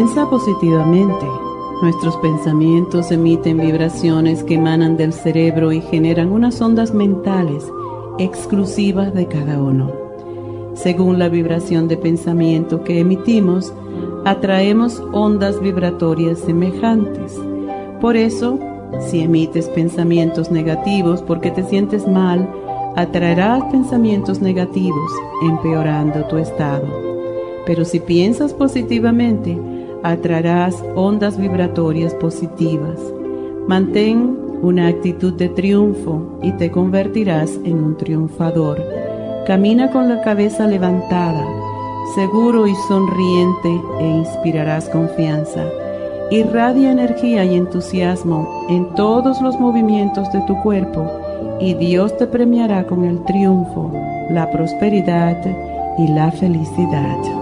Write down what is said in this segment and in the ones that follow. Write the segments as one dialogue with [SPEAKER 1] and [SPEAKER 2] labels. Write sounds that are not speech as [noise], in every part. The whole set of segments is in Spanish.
[SPEAKER 1] Piensa positivamente. Nuestros pensamientos emiten vibraciones que emanan del cerebro y generan unas ondas mentales exclusivas de cada uno. Según la vibración de pensamiento que emitimos, atraemos ondas vibratorias semejantes. Por eso, si emites pensamientos negativos porque te sientes mal, atraerás pensamientos negativos, empeorando tu estado. Pero si piensas positivamente, atraerás ondas vibratorias positivas. Mantén una actitud de triunfo y te convertirás en un triunfador. Camina con la cabeza levantada, seguro y sonriente e inspirarás confianza. Irradia energía y entusiasmo en todos los movimientos de tu cuerpo y Dios te premiará con el triunfo, la prosperidad y la felicidad.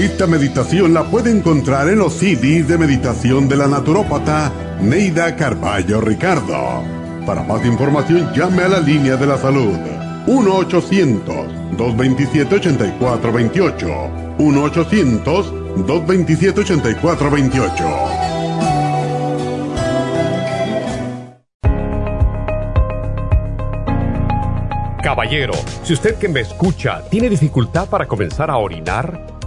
[SPEAKER 2] Esta meditación la puede encontrar en los CDs de meditación de la naturópata Neida Carballo Ricardo. Para más información llame a la línea de la salud 1-800-227-8428. 1-800-227-8428.
[SPEAKER 3] Caballero, si usted que me escucha tiene dificultad para comenzar a orinar,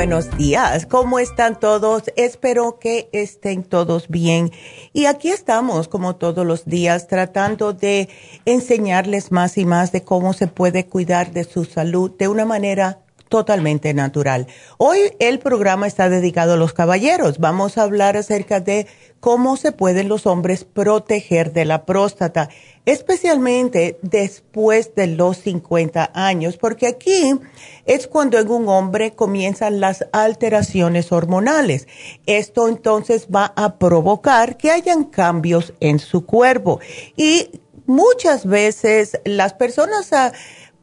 [SPEAKER 4] Buenos días. ¿Cómo están todos? Espero que estén todos bien. Y aquí estamos, como todos los días, tratando de enseñarles más y más de cómo se puede cuidar de su salud de una manera totalmente natural. Hoy el programa está dedicado a los caballeros. Vamos a hablar acerca de cómo se pueden los hombres proteger de la próstata, especialmente después de los 50 años, porque aquí es cuando en un hombre comienzan las alteraciones hormonales. Esto entonces va a provocar que hayan cambios en su cuerpo y muchas veces las personas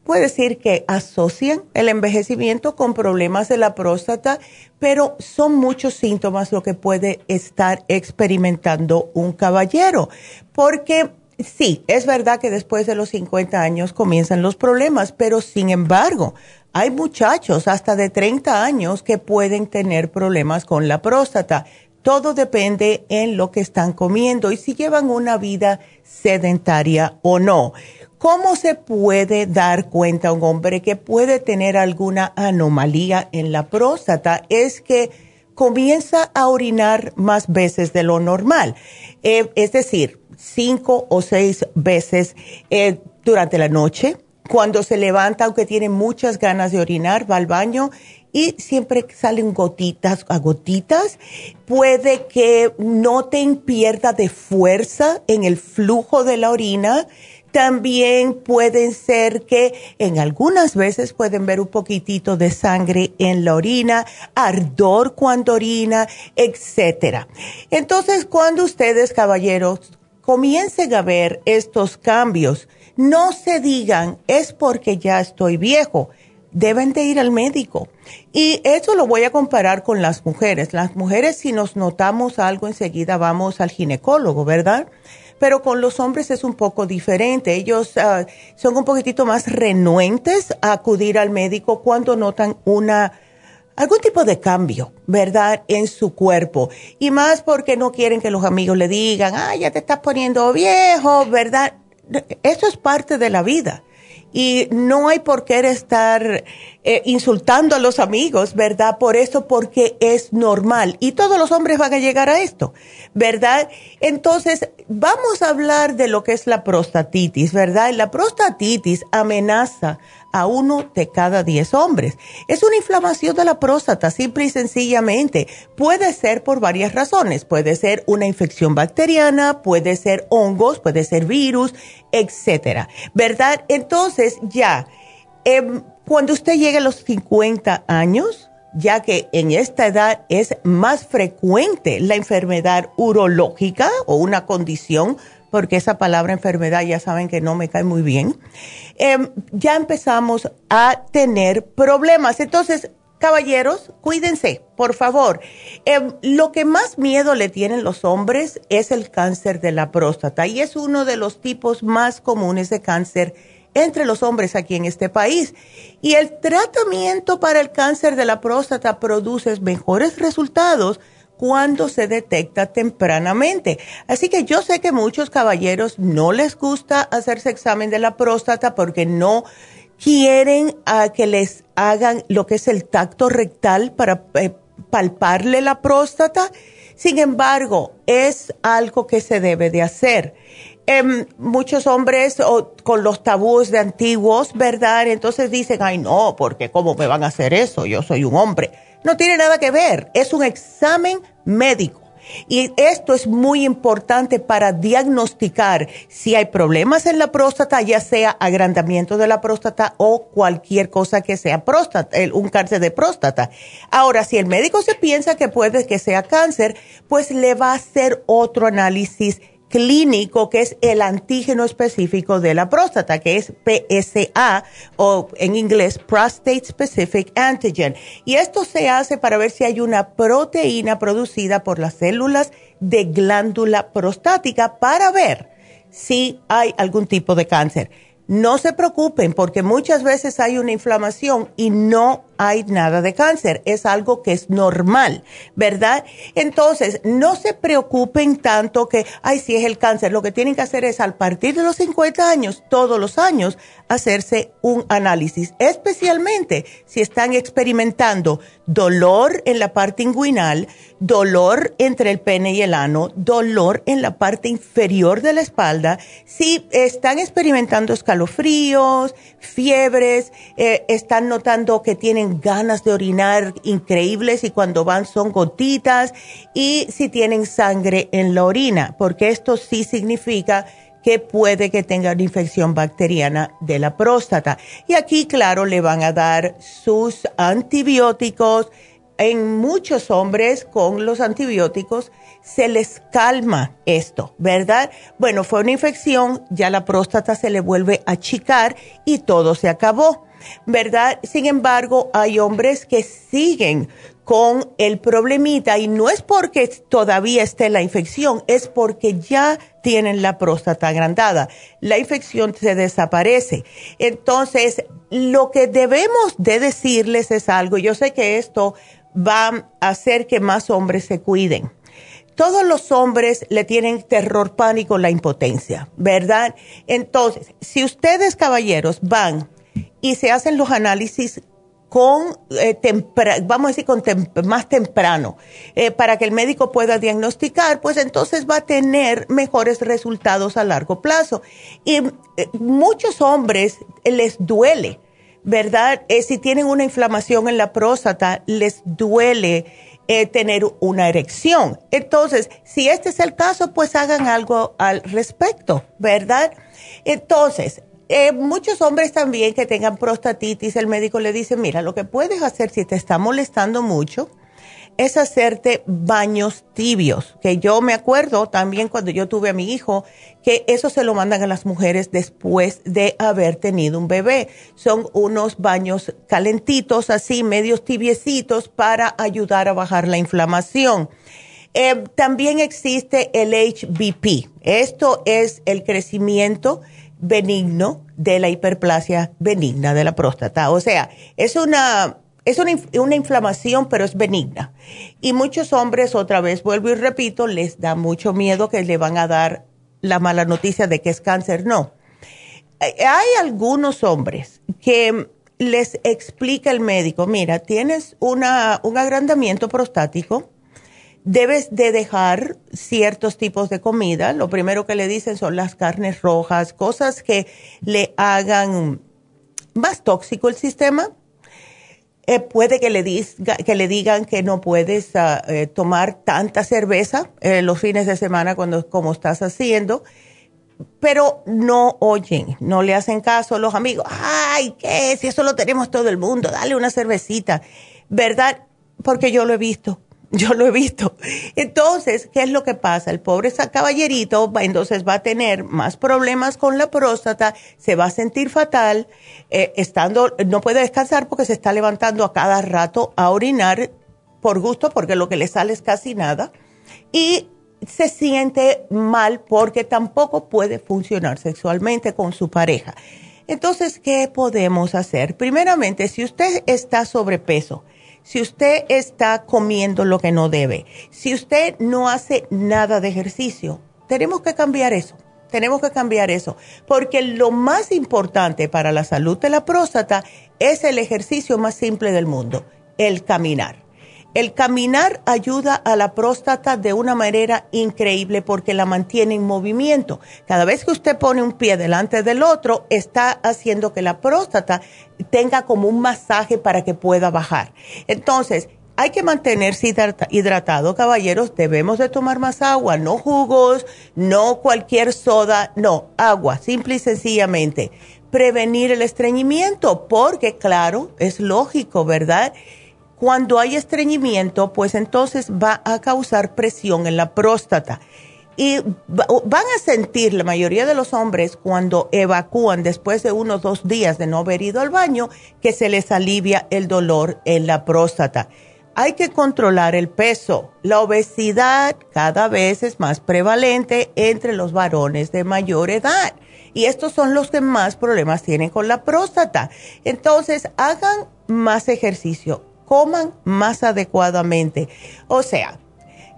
[SPEAKER 4] puede decir que asocian el envejecimiento con problemas de la próstata, pero son muchos síntomas lo que puede estar experimentando un caballero, porque sí, es verdad que después de los 50 años comienzan los problemas, pero sin embargo, hay muchachos hasta de 30 años que pueden tener problemas con la próstata. Todo depende en lo que están comiendo y si llevan una vida sedentaria o no. ¿Cómo se puede dar cuenta un hombre que puede tener alguna anomalía en la próstata? Es que comienza a orinar más veces de lo normal. Eh, es decir, cinco o seis veces eh, durante la noche. Cuando se levanta, aunque tiene muchas ganas de orinar, va al baño y siempre salen gotitas a gotitas. Puede que noten pierda de fuerza en el flujo de la orina. También pueden ser que en algunas veces pueden ver un poquitito de sangre en la orina, ardor cuando orina, etcétera. Entonces, cuando ustedes, caballeros, comiencen a ver estos cambios, no se digan, es porque ya estoy viejo deben de ir al médico. Y eso lo voy a comparar con las mujeres. Las mujeres si nos notamos algo enseguida vamos al ginecólogo, ¿verdad? Pero con los hombres es un poco diferente. Ellos ah, son un poquitito más renuentes a acudir al médico cuando notan una algún tipo de cambio, ¿verdad? En su cuerpo. Y más porque no quieren que los amigos le digan, ah, ya te estás poniendo viejo, ¿verdad? Eso es parte de la vida y no hay por qué estar eh, insultando a los amigos, ¿verdad? Por eso, porque es normal. Y todos los hombres van a llegar a esto, ¿verdad? Entonces, vamos a hablar de lo que es la prostatitis, ¿verdad? La prostatitis amenaza a uno de cada diez hombres. Es una inflamación de la próstata, simple y sencillamente. Puede ser por varias razones. Puede ser una infección bacteriana, puede ser hongos, puede ser virus, etcétera. ¿Verdad? Entonces, ya, em, cuando usted llegue a los 50 años, ya que en esta edad es más frecuente la enfermedad urológica o una condición porque esa palabra enfermedad ya saben que no me cae muy bien, em, ya empezamos a tener problemas. Entonces, caballeros, cuídense, por favor. Em, lo que más miedo le tienen los hombres es el cáncer de la próstata y es uno de los tipos más comunes de cáncer entre los hombres aquí en este país. Y el tratamiento para el cáncer de la próstata produce mejores resultados cuando se detecta tempranamente. Así que yo sé que muchos caballeros no les gusta hacerse examen de la próstata porque no quieren ah, que les hagan lo que es el tacto rectal para eh, palparle la próstata. Sin embargo, es algo que se debe de hacer. Em, muchos hombres con los tabús de antiguos, ¿verdad? Entonces dicen, ay no, porque ¿cómo me van a hacer eso? Yo soy un hombre. No tiene nada que ver, es un examen médico. Y esto es muy importante para diagnosticar si hay problemas en la próstata, ya sea agrandamiento de la próstata o cualquier cosa que sea próstata, un cáncer de próstata. Ahora, si el médico se piensa que puede que sea cáncer, pues le va a hacer otro análisis clínico, que es el antígeno específico de la próstata, que es PSA o en inglés Prostate Specific Antigen. Y esto se hace para ver si hay una proteína producida por las células de glándula prostática para ver si hay algún tipo de cáncer. No se preocupen porque muchas veces hay una inflamación y no hay nada de cáncer, es algo que es normal, ¿verdad? Entonces, no se preocupen tanto que, ay, si es el cáncer, lo que tienen que hacer es al partir de los 50 años, todos los años, hacerse un análisis, especialmente si están experimentando dolor en la parte inguinal, dolor entre el pene y el ano, dolor en la parte inferior de la espalda, si están experimentando escalofríos, fiebres, eh, están notando que tienen ganas de orinar increíbles y cuando van son gotitas y si tienen sangre en la orina, porque esto sí significa que puede que tenga una infección bacteriana de la próstata. Y aquí, claro, le van a dar sus antibióticos en muchos hombres con los antibióticos se les calma esto, ¿verdad? Bueno, fue una infección, ya la próstata se le vuelve a achicar y todo se acabó, ¿verdad? Sin embargo, hay hombres que siguen con el problemita y no es porque todavía esté la infección, es porque ya tienen la próstata agrandada. La infección se desaparece. Entonces, lo que debemos de decirles es algo, yo sé que esto va a hacer que más hombres se cuiden. Todos los hombres le tienen terror, pánico, la impotencia, ¿verdad? Entonces, si ustedes, caballeros, van y se hacen los análisis con, eh, vamos a decir, con más temprano, eh, para que el médico pueda diagnosticar, pues entonces va a tener mejores resultados a largo plazo. Y eh, muchos hombres les duele, ¿verdad? si tienen una inflamación en la próstata, les duele tener una erección. Entonces, si este es el caso, pues hagan algo al respecto, ¿verdad? Entonces, eh, muchos hombres también que tengan prostatitis, el médico le dice, mira, lo que puedes hacer si te está molestando mucho es hacerte baños tibios, que yo me acuerdo también cuando yo tuve a mi hijo, que eso se lo mandan a las mujeres después de haber tenido un bebé. Son unos baños calentitos, así, medios tibiecitos, para ayudar a bajar la inflamación. Eh, también existe el HBP. Esto es el crecimiento benigno de la hiperplasia benigna de la próstata. O sea, es una, es una, una, inflamación, pero es benigna. Y muchos hombres, otra vez vuelvo y repito, les da mucho miedo que le van a dar la mala noticia de que es cáncer. No. Hay algunos hombres que les explica el médico, mira, tienes una, un agrandamiento prostático, debes de dejar ciertos tipos de comida. Lo primero que le dicen son las carnes rojas, cosas que le hagan más tóxico el sistema. Eh, puede que le, que le digan que no puedes ah, eh, tomar tanta cerveza eh, los fines de semana cuando, como estás haciendo, pero no oyen, no le hacen caso a los amigos. Ay, ¿qué? Si eso lo tenemos todo el mundo, dale una cervecita, ¿verdad? Porque yo lo he visto [laughs] yo lo he visto. Entonces, ¿qué es lo que pasa? El pobre caballerito entonces va a tener más problemas con la próstata, se va a sentir fatal, eh, estando, no puede descansar porque se está levantando a cada rato a orinar por gusto, porque lo que le sale es casi nada, y se siente mal porque tampoco puede funcionar sexualmente con su pareja. Entonces, ¿qué podemos hacer? Primeramente, si usted está sobrepeso, si usted está comiendo lo que no debe, si usted no hace nada de ejercicio, tenemos que cambiar eso. Tenemos que cambiar eso, porque lo más importante para la salud de la próstata es el ejercicio más simple del mundo, el caminar. El caminar ayuda a la próstata de una manera increíble porque la mantiene en movimiento. Cada vez que usted pone un pie delante del otro, está haciendo que la próstata tenga como un masaje para que pueda bajar. Entonces, hay que mantenerse hidratado, caballeros. Debemos de tomar más agua, no jugos, no cualquier soda, no, agua, simple y sencillamente. Prevenir el estreñimiento, porque claro, es lógico, ¿verdad? Cuando hay estreñimiento, pues entonces va a causar presión en la próstata. Y van a sentir la mayoría de los hombres cuando evacúan después de unos dos días de no haber ido al baño que se les alivia el dolor en la próstata. Hay que controlar el peso. La obesidad cada vez es más prevalente entre los varones de mayor edad. Y estos son los que más problemas tienen con la próstata. Entonces, hagan más ejercicio coman más adecuadamente. O sea,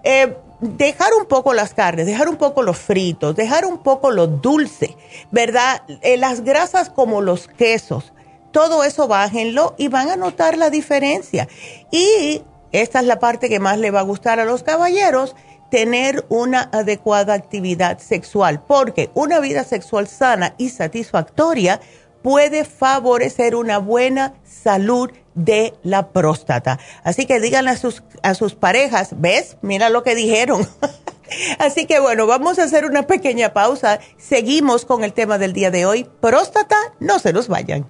[SPEAKER 4] eh, dejar un poco las carnes, dejar un poco los fritos, dejar un poco lo dulce, ¿verdad? Eh, las grasas como los quesos, todo eso bájenlo y van a notar la diferencia. Y esta es la parte que más le va a gustar a los caballeros, tener una adecuada actividad sexual, porque una vida sexual sana y satisfactoria puede favorecer una buena salud de la próstata. Así que díganle a sus, a sus parejas, ¿ves? Mira lo que dijeron. [laughs] Así que bueno, vamos a hacer una pequeña pausa. Seguimos con el tema del día de hoy. Próstata, no se nos vayan.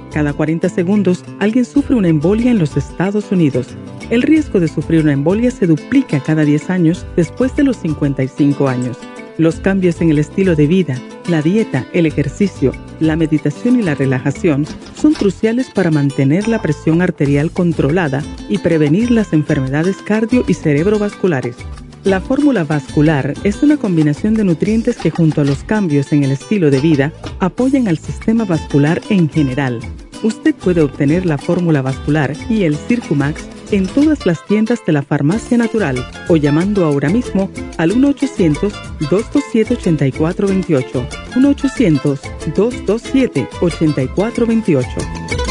[SPEAKER 5] Cada 40 segundos, alguien sufre una embolia en los Estados Unidos. El riesgo de sufrir una embolia se duplica cada 10 años después de los 55 años. Los cambios en el estilo de vida, la dieta, el ejercicio, la meditación y la relajación son cruciales para mantener la presión arterial controlada y prevenir las enfermedades cardio y cerebrovasculares. La fórmula vascular es una combinación de nutrientes que junto a los cambios en el estilo de vida apoyan al sistema vascular en general. Usted puede obtener la fórmula vascular y el Circumax en todas las tiendas de la farmacia natural o llamando ahora mismo al 1-800-227-8428. 1-800-227-8428.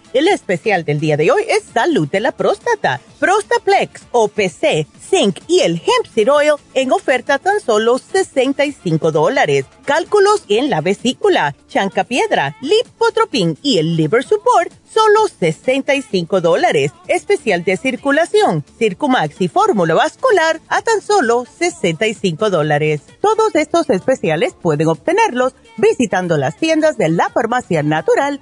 [SPEAKER 4] El especial del día de hoy es Salud de la Próstata, Prostaplex, OPC, Zinc y el Hemp Seed Oil en oferta tan solo 65 dólares. Cálculos en la vesícula, chancapiedra, lipotropin y el liver support solo 65 dólares. Especial de circulación, Circumax y fórmula vascular a tan solo 65 dólares. Todos estos especiales pueden obtenerlos visitando las tiendas de la farmacia natural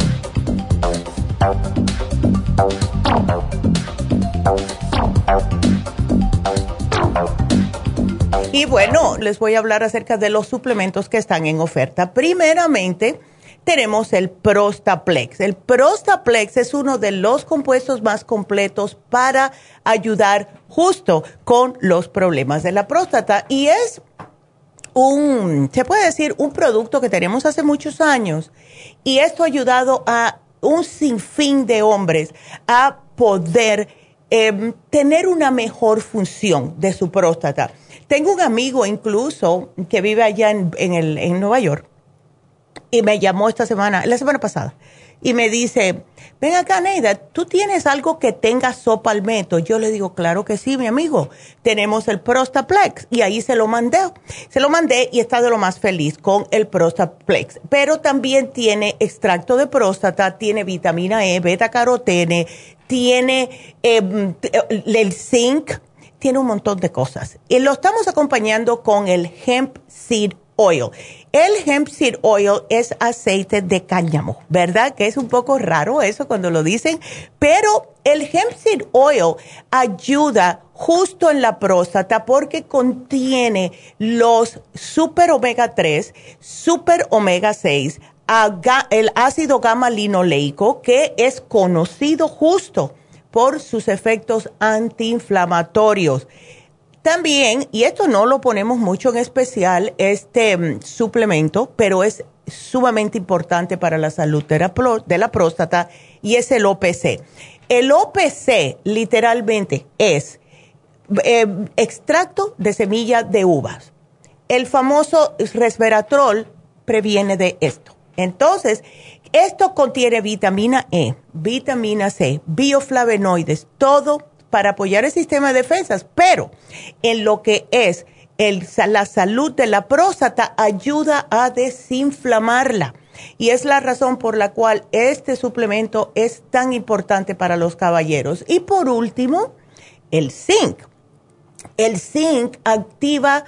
[SPEAKER 4] Y bueno, les voy a hablar acerca de los suplementos que están en oferta. Primeramente, tenemos el Prostaplex. El Prostaplex es uno de los compuestos más completos para ayudar justo con los problemas de la próstata y es un, se puede decir, un producto que tenemos hace muchos años y esto ha ayudado a un sinfín de hombres a poder em, tener una mejor función de su próstata. Tengo un amigo incluso que vive allá en, el, en Nueva York y me llamó esta semana, la semana pasada, y me dice, ven acá, Neida, ¿tú tienes algo que tenga sopalmeto? Yo le digo, claro que sí, mi amigo. Tenemos el Prostaplex. Y ahí se lo mandé. Se lo mandé y está de lo más feliz con el Prostaplex. Pero también tiene extracto de próstata, tiene vitamina E, beta carotene, tiene em, el zinc, tiene un montón de cosas. Y lo estamos acompañando con el Hemp Seed El hemp seed oil es aceite de cáñamo, ¿verdad? Que es un poco raro eso cuando lo dicen, pero el hemp seed oil ayuda justo en la próstata porque contiene los super omega 3, super omega 6, el ácido gamma linoleico que es conocido justo por sus efectos antiinflamatorios. También, y esto no lo ponemos mucho en especial, este mm, suplemento, pero es sumamente importante para la salud de la próstata y es el OPC. El OPC literalmente es eh, extracto de semilla de uvas. El famoso resveratrol previene de esto. Entonces, esto contiene vitamina E, vitamina C, bioflavonoides, todo para apoyar el sistema de defensas, pero en lo que es la salud de la próstata ayuda a desinflamarla. Y es la razón por la cual este suplemento es tan importante para los caballeros. Y por último, el zinc. El zinc activa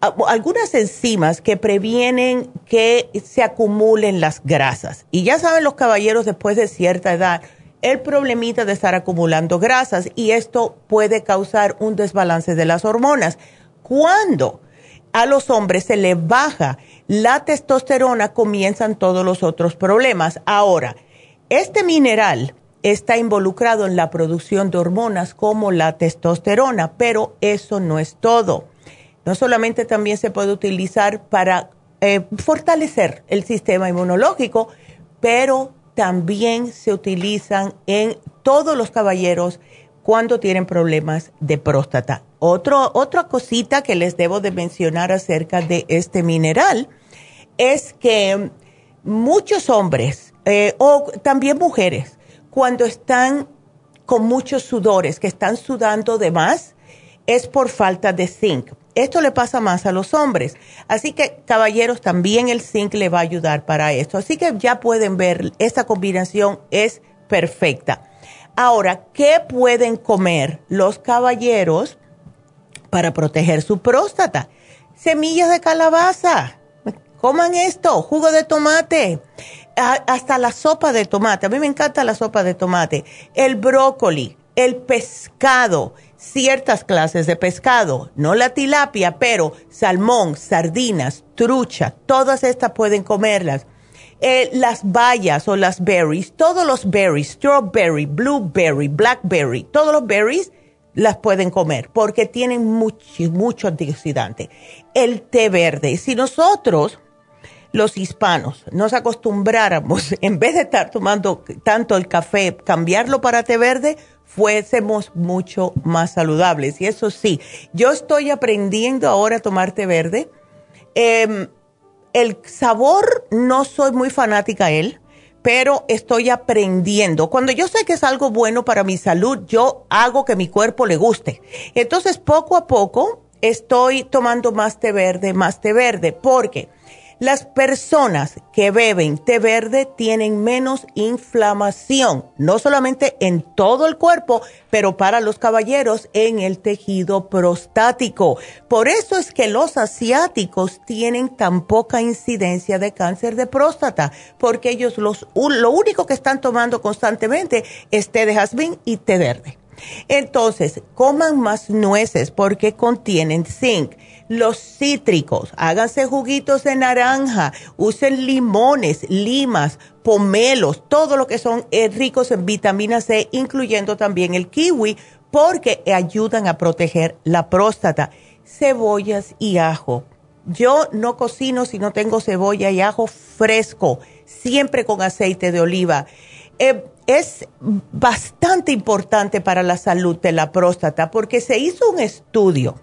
[SPEAKER 4] algunas enzimas que previenen que se acumulen las grasas. Y ya saben los caballeros después de cierta edad el problemita de estar acumulando grasas y esto puede causar un desbalance de las hormonas. Cuando a los hombres se les baja la testosterona, comienzan todos los otros problemas. Ahora, este mineral está involucrado en la producción de hormonas como la testosterona, pero eso no es todo. No solamente también se puede utilizar para eh, fortalecer el sistema inmunológico, pero también se utilizan en todos los caballeros cuando tienen problemas de próstata. otra cosita que les debo de mencionar acerca de este mineral es que muchos hombres eh, o también mujeres, cuando están con muchos sudores, que están sudando de más, es por falta de zinc. Esto le pasa más a los hombres. Así que, caballeros, también el zinc le va a ayudar para esto. Así que ya pueden ver, esta combinación es perfecta. Ahora, ¿qué pueden comer los caballeros para proteger su próstata? Semillas de calabaza. Coman esto, jugo de tomate, hasta la sopa de tomate. A mí me encanta la sopa de tomate. El brócoli, el pescado ciertas clases de pescado, no la tilapia, pero salmón, sardinas, trucha, todas estas pueden comerlas. Eh, las bayas o las berries, todos los berries, strawberry, blueberry, blackberry, todos los berries las pueden comer porque tienen mucho, mucho antioxidante. El té verde, si nosotros, los hispanos, nos acostumbráramos, [laughs] en vez de estar tomando tanto el café, cambiarlo para té verde, fuésemos mucho más saludables. Y eso sí, yo estoy aprendiendo ahora a tomar té verde. Em, el sabor no soy muy fanática él, pero estoy aprendiendo. Cuando yo sé que es algo bueno para mi salud, yo hago que mi cuerpo le guste. Entonces, poco a poco estoy tomando más té verde, más té verde, porque las personas que beben té verde tienen menos inflamación, no solamente en todo el cuerpo, pero para los caballeros en el tejido prostático. Por eso es que los asiáticos tienen tan poca incidencia de cáncer de próstata, porque ellos los, lo único que están tomando constantemente es té de jazmín y té verde. Entonces, coman más nueces porque contienen zinc los cítricos, háganse juguitos de naranja, usen limones, limas, pomelos, todo lo que son eh, ricos en vitamina C, incluyendo también el kiwi, porque ayudan a proteger la próstata. Cebollas y ajo. Yo no cocino si no tengo cebolla y ajo fresco, siempre con aceite de oliva. Eh, es bastante importante para la salud de la próstata porque se hizo un estudio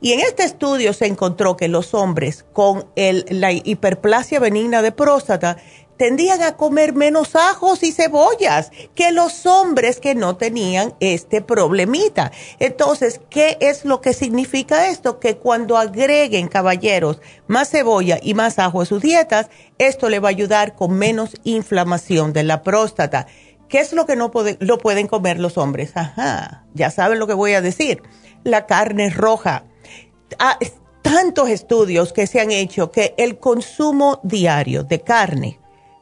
[SPEAKER 4] y en este estudio se encontró que los hombres con la hiperplasia benigna de próstata tendían a comer menos ajos y cebollas que los hombres que no tenían este problemita. Entonces, ¿qué es lo que significa esto? Que cuando agreguen, caballeros, más cebolla y más ajo a sus dietas, esto le va a ayudar con menos inflamación de la próstata. ¿Qué es lo que no lo pueden comer los hombres? Ajá, ya saben lo que voy a decir. La carne roja Ah, tantos estudios que se han hecho que el consumo diario de carne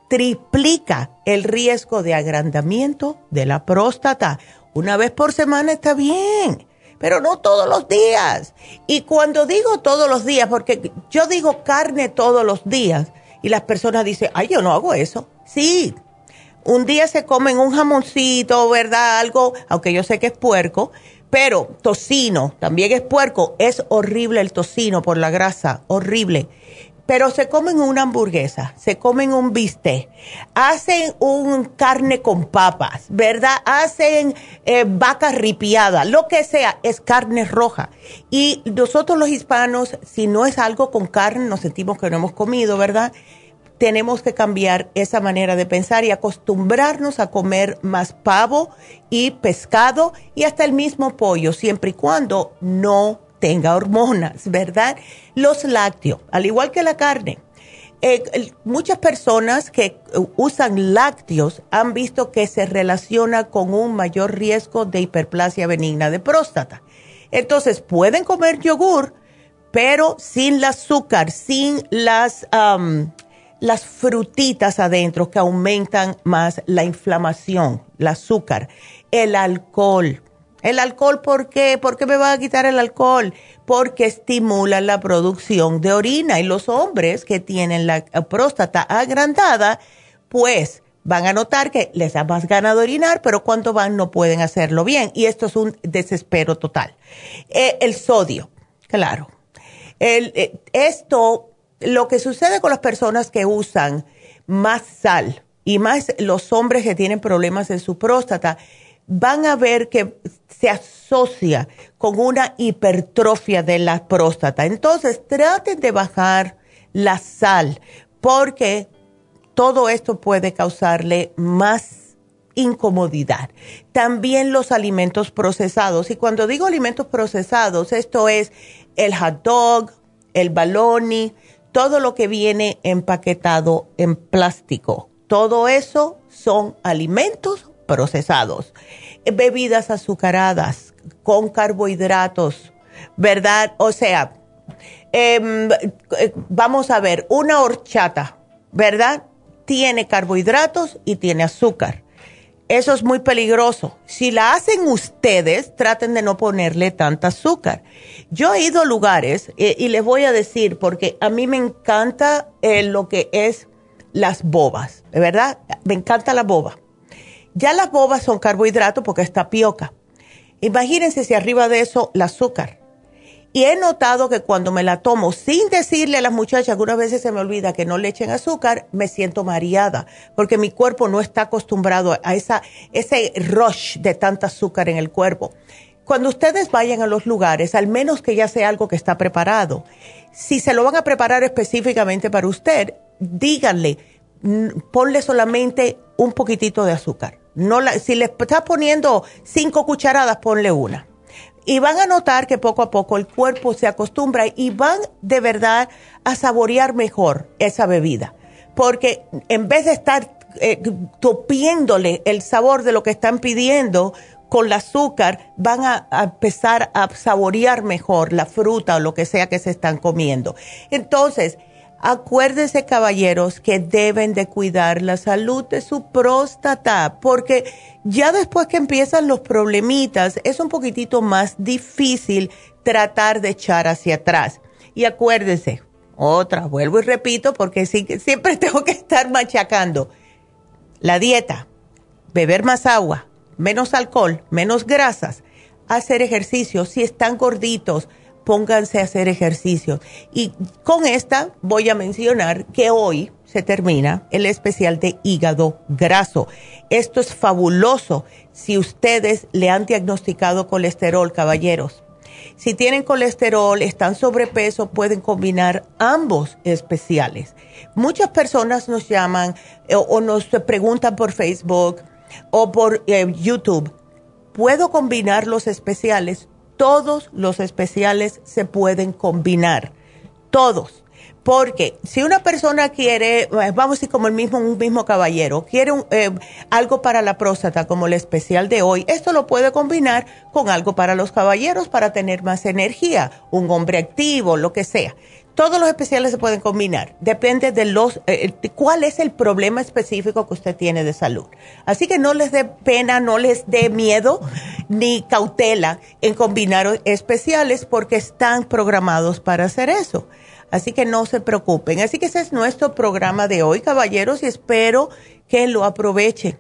[SPEAKER 4] triplica el riesgo de agrandamiento de la próstata. Una vez por semana está bien, pero no todos los días. Y cuando digo todos los días, porque yo digo carne todos los días, y las personas dicen, ay, yo no hago eso. Sí, un día se comen un jamoncito, ¿verdad? Algo, aunque yo sé que es puerco, pero tocino, también es puerco, es horrible el tocino por la grasa, horrible. Pero se comen una hamburguesa, se comen un bistec, hacen un carne con papas, ¿verdad? Hacen eh, vaca ripiada, lo que sea, es carne roja. Y nosotros los hispanos, si no es algo con carne, nos sentimos que no hemos comido, ¿verdad? Tenemos que cambiar esa manera de pensar y acostumbrarnos a comer más pavo y pescado y hasta el mismo pollo, siempre y cuando no tenga hormonas, ¿verdad? Los lácteos, al igual que la carne. Eh, muchas personas que usan lácteos han visto que se relaciona con un mayor riesgo de hiperplasia benigna de próstata. Entonces, pueden comer yogur, pero sin el azúcar, sin las, las frutitas adentro que aumentan más la inflamación, el azúcar, el alcohol. ¿El alcohol por qué? ¿Por qué me va a quitar el alcohol? Porque estimula la producción de orina y los hombres que tienen la próstata agrandada, pues van a notar que les da más ganas de orinar, pero cuando van no pueden hacerlo bien. Y esto es un desespero total. Eh, el sodio, claro. Eh, esto, lo que sucede con las personas que usan más sal y más los hombres que tienen problemas en su próstata, van a ver que se asocia con una hipertrofia de la próstata. Entonces, traten de bajar la sal porque todo esto puede causarle más incomodidad. También los alimentos procesados. Y cuando digo alimentos procesados, esto es el hot dog, el baloney, todo lo que viene empaquetado en plástico. Todo eso son alimentos procesados. Bebidas azucaradas con carbohidratos, ¿verdad? O sea, em, eh, vamos a ver, una horchata, ¿verdad? tiene carbohidratos y tiene azúcar. Eso es muy peligroso. Si la hacen ustedes, traten de no ponerle tanta azúcar. Yo he ido a lugares eh, y les voy a decir, porque a mí me encanta eh, lo que es las bobas, ¿verdad? Me encanta la boba. Ya las bobas son carbohidratos porque es tapioca. Imagínense si arriba de eso el azúcar. Y he notado que cuando me la tomo sin decirle a las muchachas, algunas veces se me olvida que no le echen azúcar, me siento mareada, porque mi cuerpo no está acostumbrado a ese rush de tanta azúcar en el cuerpo. Cuando ustedes vayan a los lugares, al menos que ya sea algo que está preparado, si se lo van a preparar específicamente para usted, díganle, ponle solamente un poquitito de azúcar. No si le está poniendo cinco cucharadas, ponle una y van a notar que poco a poco el cuerpo se acostumbra y van de verdad a saborear mejor esa bebida. Porque en vez de estar eh, topiéndole el sabor de lo que están pidiendo con el azúcar, van a, empezar a saborear mejor la fruta o lo que sea que se están comiendo. Entonces, Acuérdense, caballeros, que deben de cuidar la salud de su próstata, porque ya después que empiezan los problemitas, es un poquitito más difícil tratar de echar hacia atrás. Y acuérdense, otra, vuelvo y repito, porque sí, siempre [laughs] tengo que estar machacando. La dieta, beber más agua, menos alcohol, menos grasas, hacer ejercicio, si están gorditos, pónganse a hacer ejercicio. Y con esta voy a mencionar que hoy se termina el especial de hígado graso. Esto es fabuloso si ustedes le han diagnosticado colesterol, caballeros. Si tienen colesterol, están sobrepeso, pueden combinar ambos especiales. Muchas personas nos llaman eh, o, nos preguntan por Facebook o por eh, YouTube, ¿puedo combinar los especiales? todos los especiales se pueden combinar, todos. Porque si una persona quiere, eh, vamos a decir como el mismo, un mismo caballero, quiere eh, algo para la próstata como el especial de hoy, esto lo puede combinar con algo para los caballeros para tener más energía, un hombre activo, lo que sea. Todos los especiales se pueden combinar. Depende de los, eh, cuál es el problema específico que usted tiene de salud. Así que no les dé pena, no les dé miedo ni cautela en combinar especiales porque están programados para hacer eso. Así que no se preocupen. Así que ese es nuestro programa de hoy, caballeros, y espero que lo aprovechen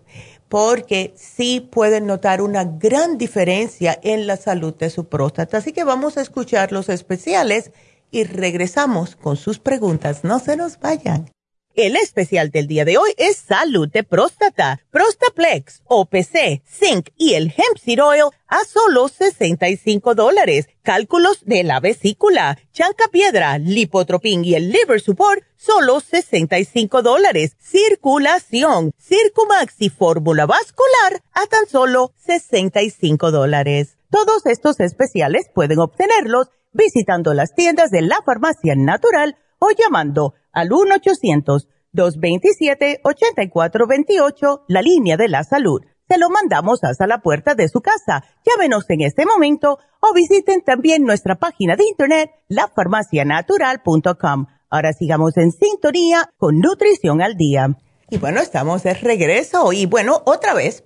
[SPEAKER 4] porque sí pueden notar una gran diferencia en la salud de su próstata. Así que vamos a escuchar los especiales y regresamos con sus preguntas. No se nos vayan. El especial del día de hoy es salud de próstata, Prostaplex, OPC, Zinc y el Hemp Seed Oil a solo 65 dólares. Cálculos de la vesícula, chanca piedra, lipotropin y el liver support, solo 65 dólares. Circulación, Circumax y fórmula vascular a tan solo 65 dólares. Todos estos especiales pueden obtenerlos visitando las tiendas de la farmacia natural o llamando al 1-800-227-8428, la línea de la salud se lo mandamos hasta la puerta de su casa. Llámenos en este momento o visiten también nuestra página de internet, lafarmacianatural.com. Ahora sigamos en sintonía con Nutrición al Día. Y bueno, estamos de regreso y bueno, otra vez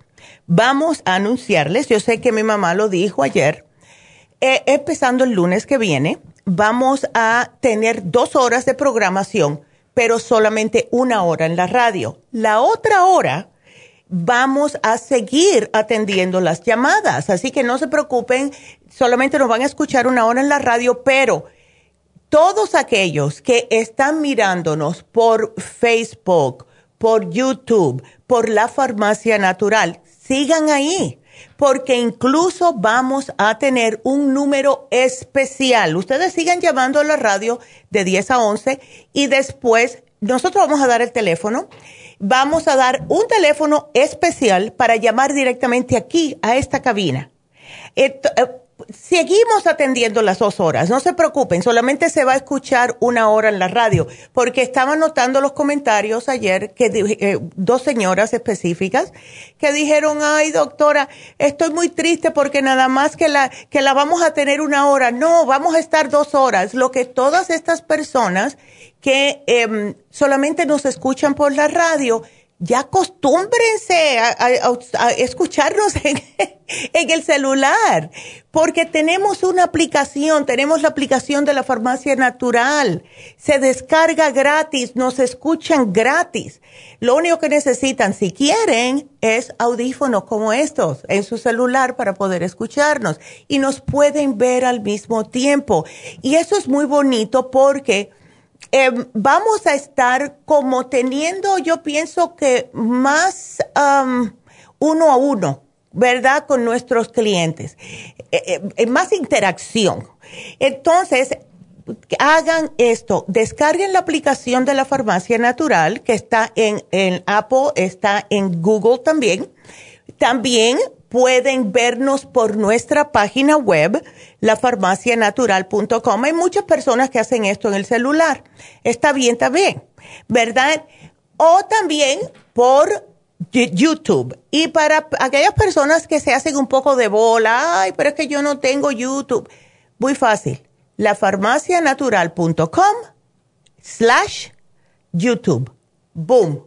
[SPEAKER 4] vamos a anunciarles, yo sé que mi mamá lo dijo ayer, eh, empezando el lunes que viene, vamos a tener dos horas de programación, pero solamente una hora en la radio. La otra hora vamos a seguir atendiendo las llamadas. Así que no se preocupen, solamente nos van a escuchar una hora en la radio, pero todos aquellos que están mirándonos por Facebook, por YouTube, por la farmacia natural, sigan ahí, porque incluso vamos a tener un número especial. Ustedes sigan llamando a la radio de 10 a 11 y después nosotros vamos a dar el teléfono vamos a dar un teléfono especial para llamar directamente aquí a esta cabina. Eh, seguimos atendiendo las dos horas, no se preocupen, solamente se va a escuchar una hora en la radio, porque estaba notando los comentarios ayer que eh, dos señoras específicas que dijeron, ay doctora, estoy muy triste porque nada más que la, que la vamos a tener una hora, no, vamos a estar dos horas, lo que todas estas personas que em, solamente nos escuchan por la radio, ya acostúmbrense a, escucharnos en, [laughs] en, el celular, porque tenemos una aplicación, tenemos la aplicación de la farmacia natural, se descarga gratis, nos escuchan gratis. Lo único que necesitan, si quieren, es audífonos como estos en su celular para poder escucharnos y nos pueden ver al mismo tiempo. Y eso es muy bonito porque Em, vamos a estar como teniendo, yo pienso que más uno a uno, ¿verdad? Con nuestros clientes, eh, eh, más interacción. Entonces, hagan esto, descarguen la aplicación de la farmacia natural que está en, en Apple, está en Google también. También pueden vernos por nuestra página web, lafarmacianatural.com. Hay muchas personas que hacen esto en el celular. Está bien también, ¿verdad? O también por YouTube. Y para aquellas personas que se hacen un poco de bola, ay, pero es que yo no tengo YouTube. Muy fácil. lafarmacianatural.com slash YouTube. Boom.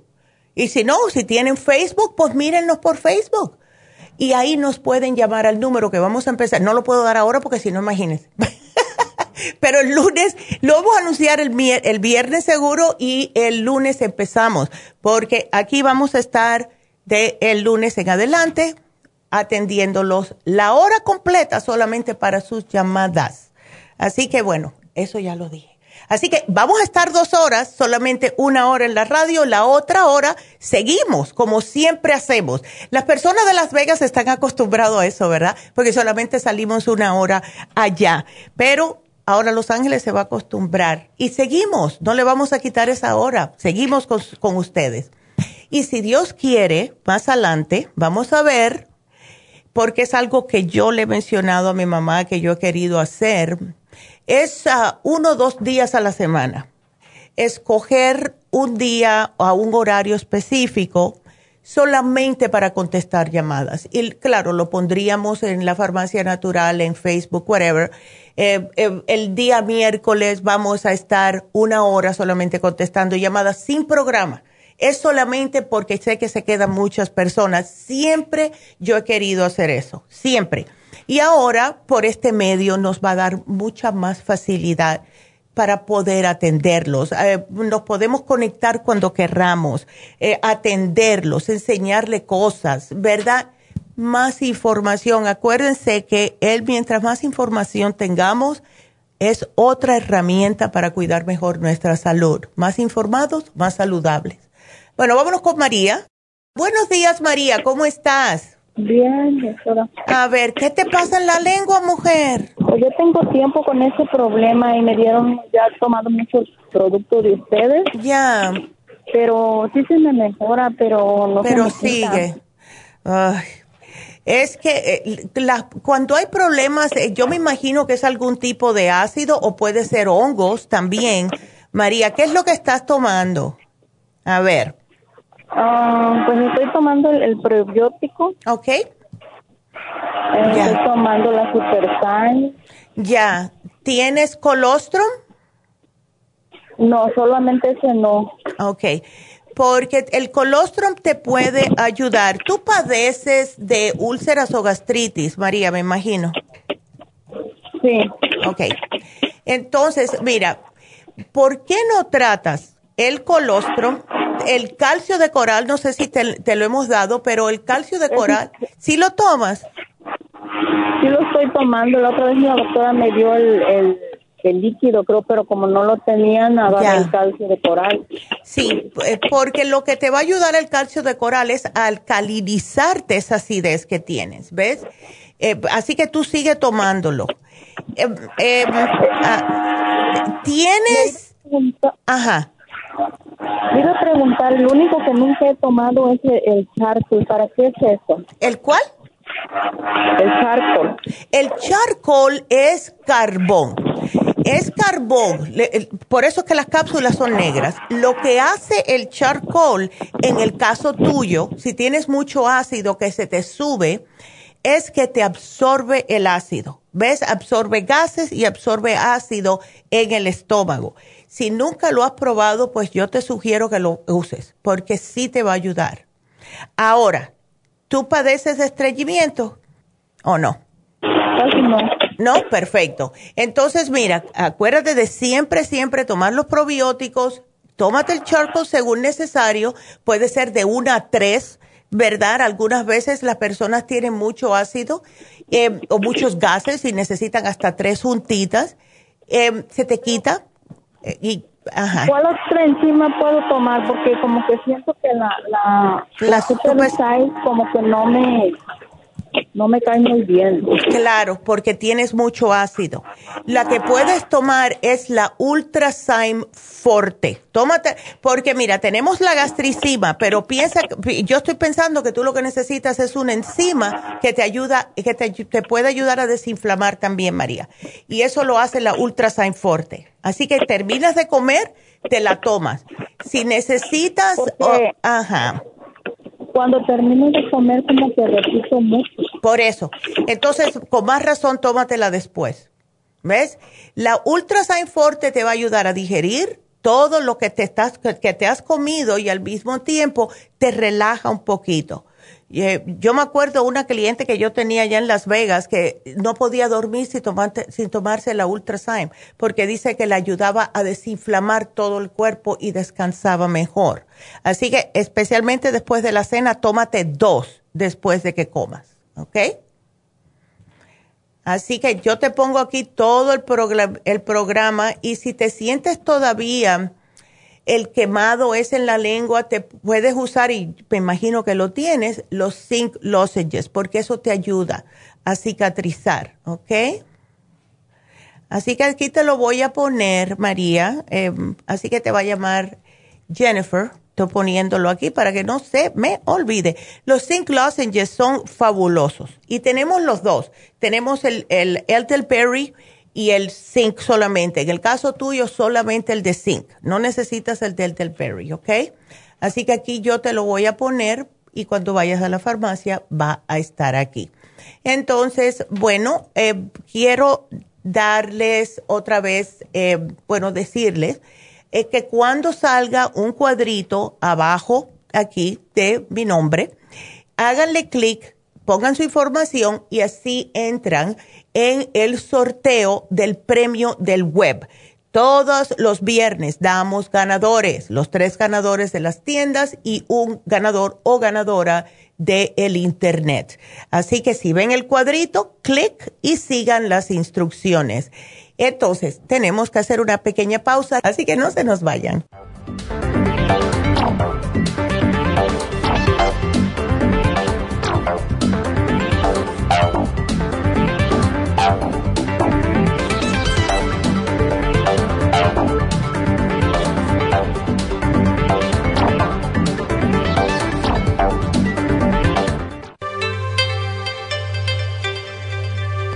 [SPEAKER 4] Y si no, si tienen Facebook, pues mírennos por Facebook y ahí nos pueden llamar al número que vamos a empezar. No lo puedo dar ahora porque si no, imagínense. [laughs] Pero el lunes, lo vamos a anunciar el, el viernes seguro y el lunes empezamos, porque aquí vamos a estar de el lunes en adelante atendiéndolos la hora completa solamente para sus llamadas. Así que bueno, eso ya lo dije. Así que vamos a estar dos horas, solamente una hora en la radio, la otra hora seguimos, como siempre hacemos. Las personas de Las Vegas están acostumbrados a eso, ¿verdad? Porque solamente salimos una hora allá. Pero ahora Los Ángeles se va a acostumbrar. Y seguimos, no le vamos a quitar esa hora, seguimos con, con ustedes. Y si Dios quiere, más adelante, vamos a ver, porque es algo que yo le he mencionado a mi mamá que yo he querido hacer es uh, uno o dos días a la semana. Escoger un día o un horario específico solamente para contestar llamadas. Y claro, lo pondríamos en la farmacia natural, en Facebook, whatever. Eh, eh, el día miércoles vamos a estar una hora solamente contestando llamadas sin programa. Es solamente porque sé que se quedan muchas personas. Siempre yo he querido hacer eso, siempre. Y ahora, por este medio, nos va a dar mucha más facilidad para poder atenderlos. Eh, nos podemos conectar cuando querramos, eh, atenderlos, enseñarle cosas, ¿verdad? Más información. Acuérdense que él, mientras más información tengamos, es otra herramienta para cuidar mejor nuestra salud. Más informados, más saludables. Bueno, vámonos con María. Buenos días, María, ¿cómo estás?
[SPEAKER 6] Bien, doctora.
[SPEAKER 4] A ver, ¿qué te pasa en la lengua, mujer?
[SPEAKER 6] Pues yo tengo tiempo con ese problema y me dieron, ya he tomado muchos productos de ustedes.
[SPEAKER 4] Ya.
[SPEAKER 6] Pero sí se me mejora, pero no
[SPEAKER 4] Pero sigue. Ay. Es que eh, la, cuando hay problemas, eh, yo me imagino que es algún tipo de ácido o puede ser hongos también. María, ¿qué es lo que estás tomando? A ver.
[SPEAKER 6] Ah, pues estoy tomando el, probiótico.
[SPEAKER 4] Ok.
[SPEAKER 6] Eh, estoy tomando la Super
[SPEAKER 4] Ya. ¿Tienes colostrum?
[SPEAKER 6] No, solamente ese no.
[SPEAKER 4] Ok. Porque el colostrum te puede ayudar. Tú padeces de úlceras o gastritis, María, me imagino.
[SPEAKER 6] Sí.
[SPEAKER 4] Ok. Entonces, mira, ¿por qué no tratas el colostrum? El calcio de coral, no sé si te, lo hemos dado, pero el calcio de coral, ¿sí lo tomas?
[SPEAKER 6] Sí lo estoy tomando. La otra vez la doctora me dio el, líquido, creo, pero como no lo tenía, nada el calcio de coral.
[SPEAKER 4] Sí, eh, porque lo que te va a ayudar el calcio de coral es alcalinizarte esa acidez que tienes, ¿ves? Eh, así que tú sigue tomándolo. Eh, ah, ¿Tienes? Ajá.
[SPEAKER 6] Quiero preguntar, lo único que nunca he tomado es el, charcoal. ¿Para qué es eso?
[SPEAKER 4] ¿El cuál?
[SPEAKER 6] El charcoal.
[SPEAKER 4] El charcoal es carbón. Es carbón, por eso es que las cápsulas son negras. Lo que hace el charcoal, en el caso tuyo, si tienes mucho ácido que se te sube, es que te absorbe el ácido. ¿Ves? Absorbe gases y absorbe ácido en el estómago. Si nunca lo has probado, pues yo te sugiero que lo uses, porque sí te va a ayudar. Ahora, ¿tú padeces de estreñimiento o no?
[SPEAKER 6] no.
[SPEAKER 4] No, perfecto. Entonces, mira, acuérdate de siempre, siempre tomar los probióticos. Tómate el charcoal según necesario. Puede ser de una a tres, ¿verdad? Algunas veces las personas tienen mucho ácido eh, o muchos gases y necesitan hasta tres juntitas. Eh, se te quita y, ajá.
[SPEAKER 6] ¿Cuál otra enzima puedo tomar? Porque como que siento que la, la, la, super como que no me no me cae muy bien.
[SPEAKER 4] Claro, porque tienes mucho ácido. La que puedes tomar es la Ultrazyme Forte. Tómate, porque mira, tenemos la gastricima, pero piensa, yo estoy pensando que tú lo que necesitas es una enzima que te ayuda, que te, te puede ayudar a desinflamar también, María. Y eso lo hace la Ultrazyme Forte. Así que terminas de comer, te la tomas. Si necesitas, ajá
[SPEAKER 6] cuando termino de comer como que repito mucho.
[SPEAKER 4] Por eso. Entonces, con más razón, tómatela después. ¿Ves? La Ultrasign Forte te va a ayudar a digerir todo lo que te, estás, que te has comido y al mismo tiempo te relaja un poquito. Eh, yo me acuerdo una cliente que yo tenía allá en Las Vegas que no podía dormir sin, tomarse la Ultrasign porque dice que le ayudaba a desinflamar todo el cuerpo y descansaba mejor. Así que especialmente después de la cena, tómate dos después de que comas, ¿ok? Así que yo te pongo aquí todo el programa y si te sientes todavía el quemado es en la lengua, te puedes usar, y me imagino que lo tienes, los zinc lozenges, porque eso te ayuda a cicatrizar, ¿ok? Así que aquí te lo voy a poner, María, em, así que te va a llamar Jennifer, estoy poniéndolo aquí para que no se me olvide. Los zinc lozenges son fabulosos y tenemos los dos. Tenemos el, el Elderberry y el zinc solamente. En el caso tuyo, solamente el de zinc. No necesitas el del Perry, ¿ok? Así que aquí yo te lo voy a poner y cuando vayas a la farmacia va a estar aquí. Entonces, bueno, eh, quiero darles otra vez, eh, bueno, decirles eh, que cuando salga un cuadrito abajo aquí de mi nombre, háganle clic, pongan su información y así entran en el sorteo del premio del web. Todos los viernes damos ganadores, los tres ganadores de las tiendas y un ganador o ganadora de el internet. Así que si ven el cuadrito, clic y sigan las instrucciones. Entonces, tenemos que hacer una pequeña pausa, así que no se nos vayan.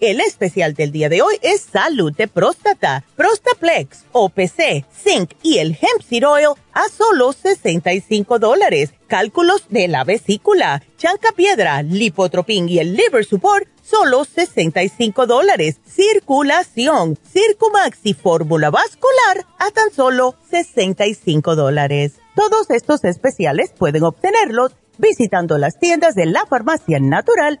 [SPEAKER 4] El especial del día de hoy es salud de próstata, Prostaplex, OPC, Zinc y el Hemp Seed Oil a solo 65 dólares. Cálculos de la vesícula, chanca piedra, lipotropin y el liver support, solo 65 dólares. Circulación, Circumax y fórmula vascular a tan solo 65 dólares. Todos estos especiales pueden obtenerlos visitando las tiendas de la farmacia natural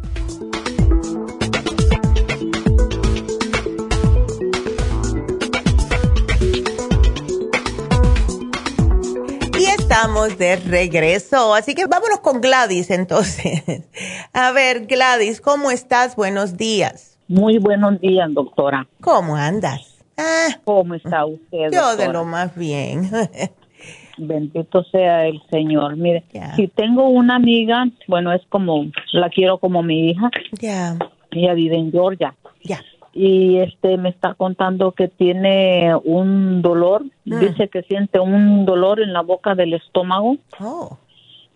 [SPEAKER 4] Estamos de regreso, así que vámonos con Gladys entonces. [laughs] A ver, Gladys, ¿cómo estás? Buenos días.
[SPEAKER 6] Muy buenos días, doctora.
[SPEAKER 4] ¿Cómo andas?
[SPEAKER 6] Ah, ¿Cómo está usted?
[SPEAKER 4] Yo de lo más bien. [laughs]
[SPEAKER 6] Bendito sea el Señor. Mire, si tengo una amiga, bueno, es como, la quiero como mi hija.
[SPEAKER 4] Ya.
[SPEAKER 6] Ella vive en Georgia.
[SPEAKER 4] Ya
[SPEAKER 6] y este me está contando que tiene un dolor, mm. dice que siente un dolor en la boca del estómago.
[SPEAKER 4] Oh,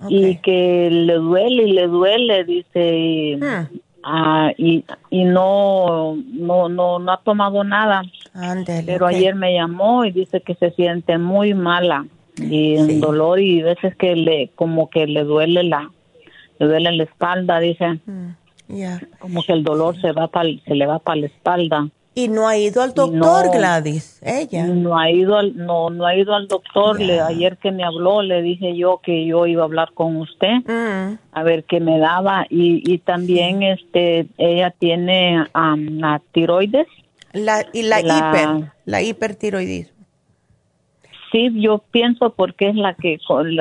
[SPEAKER 6] y que le duele y le duele, dice, mm. ah, y, y no, no, no, no ha tomado nada. Pero ayer me llamó y dice que se siente muy mala y en dolor y veces que le, como que le duele la, le duele la espalda, dice. Mm. Como que el dolor se va se le va para la espalda.
[SPEAKER 4] Y no ha ido al doctor, Gladys, ella.
[SPEAKER 6] No ha ido al, no, no ha ido al doctor. Le, ayer que me habló, le dije yo que yo iba a hablar con usted, mm. a ver qué me daba. Y, y también, este, ella tiene la tiroides.
[SPEAKER 4] La, y la, hiper, la hipertiroidismo.
[SPEAKER 6] Sí, yo pienso porque es la que,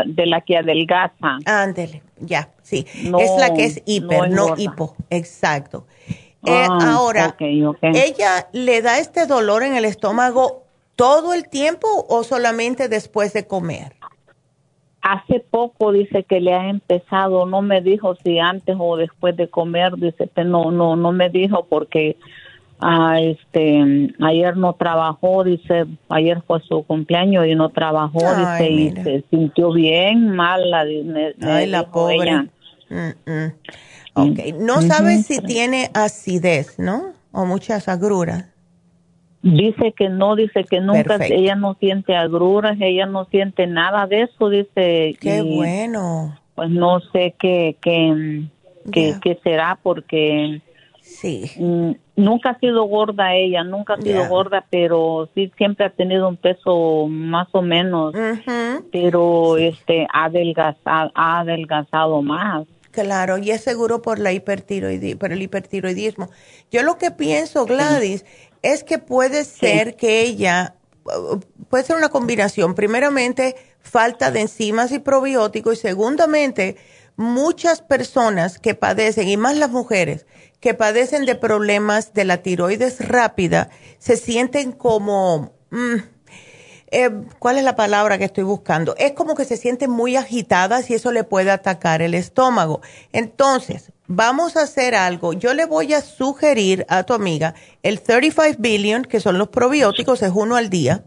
[SPEAKER 6] de la que adelgaza.
[SPEAKER 4] Ándele, ya sí. es la que es hiper, no, hipo. Exacto. Eh, ah, ahora, ¿ella le da este dolor en el estómago todo el tiempo o solamente después de comer?
[SPEAKER 6] Hace poco dice que le ha empezado, no me dijo si antes o después de comer, dice que no, no, no me dijo porque ah, este, ayer no trabajó, dice, ayer fue su cumpleaños y no trabajó, dice, y se sintió bien mal. La,
[SPEAKER 4] Ay, la pobre. Mm, mm. Okay. No sabes si tiene acidez, ¿no? O muchas agruras.
[SPEAKER 6] Dice que no, dice que nunca, ella no siente agruras, ella no siente nada de eso, dice.
[SPEAKER 4] Qué bueno.
[SPEAKER 6] Pues no sé qué, qué, qué, será porque
[SPEAKER 4] sí.
[SPEAKER 6] Mm, nunca ha sido gorda ella, nunca ha sido gorda, pero sí siempre ha tenido un peso más o menos, pero este ha adelgazado, ha adelgazado más.
[SPEAKER 4] Claro, y es seguro por, la hipertiroidi por el hipertiroidismo. Yo lo que pienso, Gladys, es que puede ser que ella, puede ser una combinación. Primeramente, falta de enzimas y probióticos y segundamente, muchas personas que padecen, y más las mujeres, que padecen de problemas de la tiroides rápida, se sienten como... Mm, eh, ¿cuál es la palabra que estoy buscando? Es como que se sienten muy agitadas y eso le puede atacar el estómago. Entonces, vamos a hacer algo. Yo le voy a sugerir a tu amiga el 35 billion, que son los probióticos, es uno al día,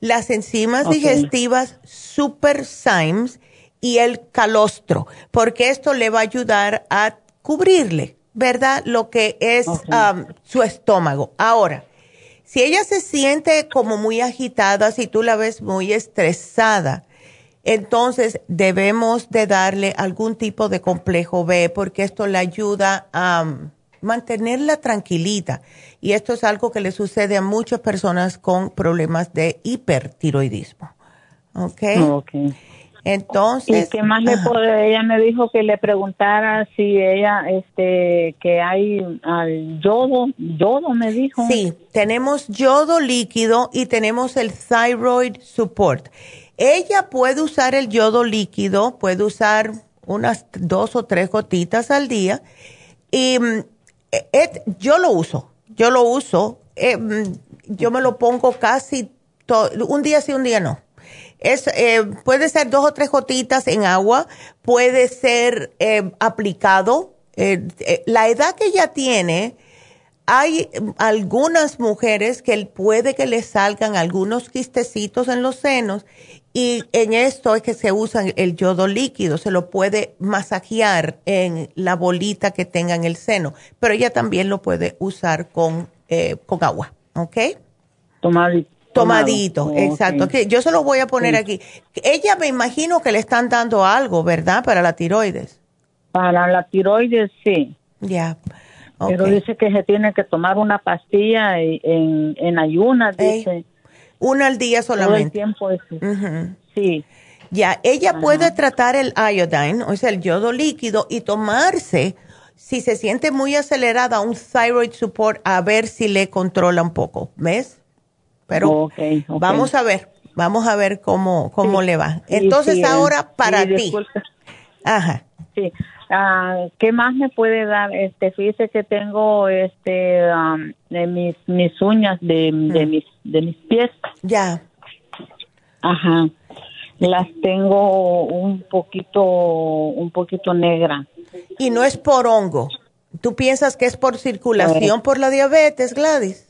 [SPEAKER 4] las enzimas digestivas Super Symes y el calostro, porque esto le va a ayudar a cubrirle ¿verdad? Lo que es um, su estómago. Ahora, si ella se siente como muy agitada, si tú la ves muy estresada, entonces debemos de darle algún tipo de complejo B porque esto le ayuda a um, mantenerla tranquilita. Y esto es algo que le sucede a muchas personas con problemas de hipertiroidismo. ¿Ok?
[SPEAKER 6] Ok.
[SPEAKER 4] Entonces.
[SPEAKER 6] ¿Y qué más le puede? Ella me dijo que le preguntara si ella, este, que hay al yodo, yodo me dijo.
[SPEAKER 4] Sí, tenemos yodo líquido y tenemos el thyroid support. Ella puede usar el yodo líquido, puede usar unas dos o tres gotitas al día y mm, yo lo uso, yo lo uso, eh, yo me lo pongo casi un día sí, un día no es, eh, puede ser dos o tres gotitas en agua, puede ser eh, aplicado. Eh, la edad que ella tiene, hay algunas mujeres que puede que le salgan algunos quistecitos en los senos y en esto es que se usa el yodo líquido, se lo puede masajear en la bolita que tenga en el seno, pero ella también lo puede usar con, con agua, ¿ok? Tomadito, exacto. Yo se lo voy a poner aquí. Ella me imagino que le están dando algo, ¿verdad? Para la tiroides.
[SPEAKER 6] Para la tiroides, sí.
[SPEAKER 4] Ya.
[SPEAKER 6] Pero dice que se tiene que tomar una pastilla en, en ayunas, dice.
[SPEAKER 4] Una al día solamente.
[SPEAKER 6] Todo el tiempo Sí.
[SPEAKER 4] Ya, ella puede tratar el iodine, o sea, el yodo líquido, y tomarse, si se siente muy acelerada, un thyroid support, a ver si le controla un poco. ¿Ves? Pero vamos a ver, vamos a ver cómo, cómo le va. Entonces ahora para ti. Ajá.
[SPEAKER 6] Sí. Ah, ¿Qué más me puede dar? Este, fíjese que tengo este de mis mis uñas de, de mm. mis de mis pies.
[SPEAKER 4] Ya.
[SPEAKER 6] Ajá. Las tengo un poquito un poquito negra.
[SPEAKER 4] Y no es por hongo. ¿Tú piensas que es por circulación por la diabetes, Gladys?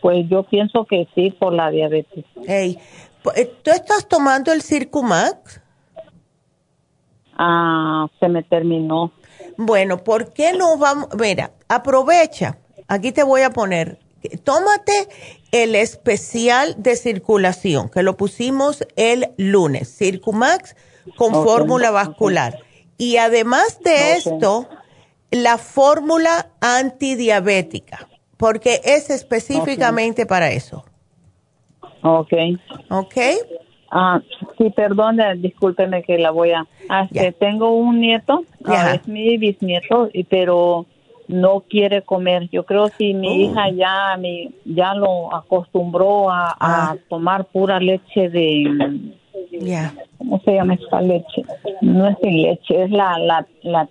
[SPEAKER 6] Pues yo pienso que sí, por la diabetes.
[SPEAKER 4] Hey, eh, ¿Tú estás tomando el Circumax?
[SPEAKER 6] Ah, se me terminó.
[SPEAKER 4] Bueno, ¿por qué no vamos? Mira, aprovecha. Aquí te voy a poner. Tómate el especial de circulación, que lo pusimos el lunes. Circumax con fórmula vascular. Y además de esto, la fórmula antidiabética porque es específicamente para eso.
[SPEAKER 6] Ok.
[SPEAKER 4] Ok.
[SPEAKER 6] Ah, sí, perdón, discúlpeme que la voy a... Ah, tengo un nieto, ah, es mi bisnieto, pero no quiere comer. Yo creo que mi oh. hija ya mi, ya lo acostumbró a, ah. tomar pura leche de... ¿Cómo se llama esta leche? No es de leche, es la, la, la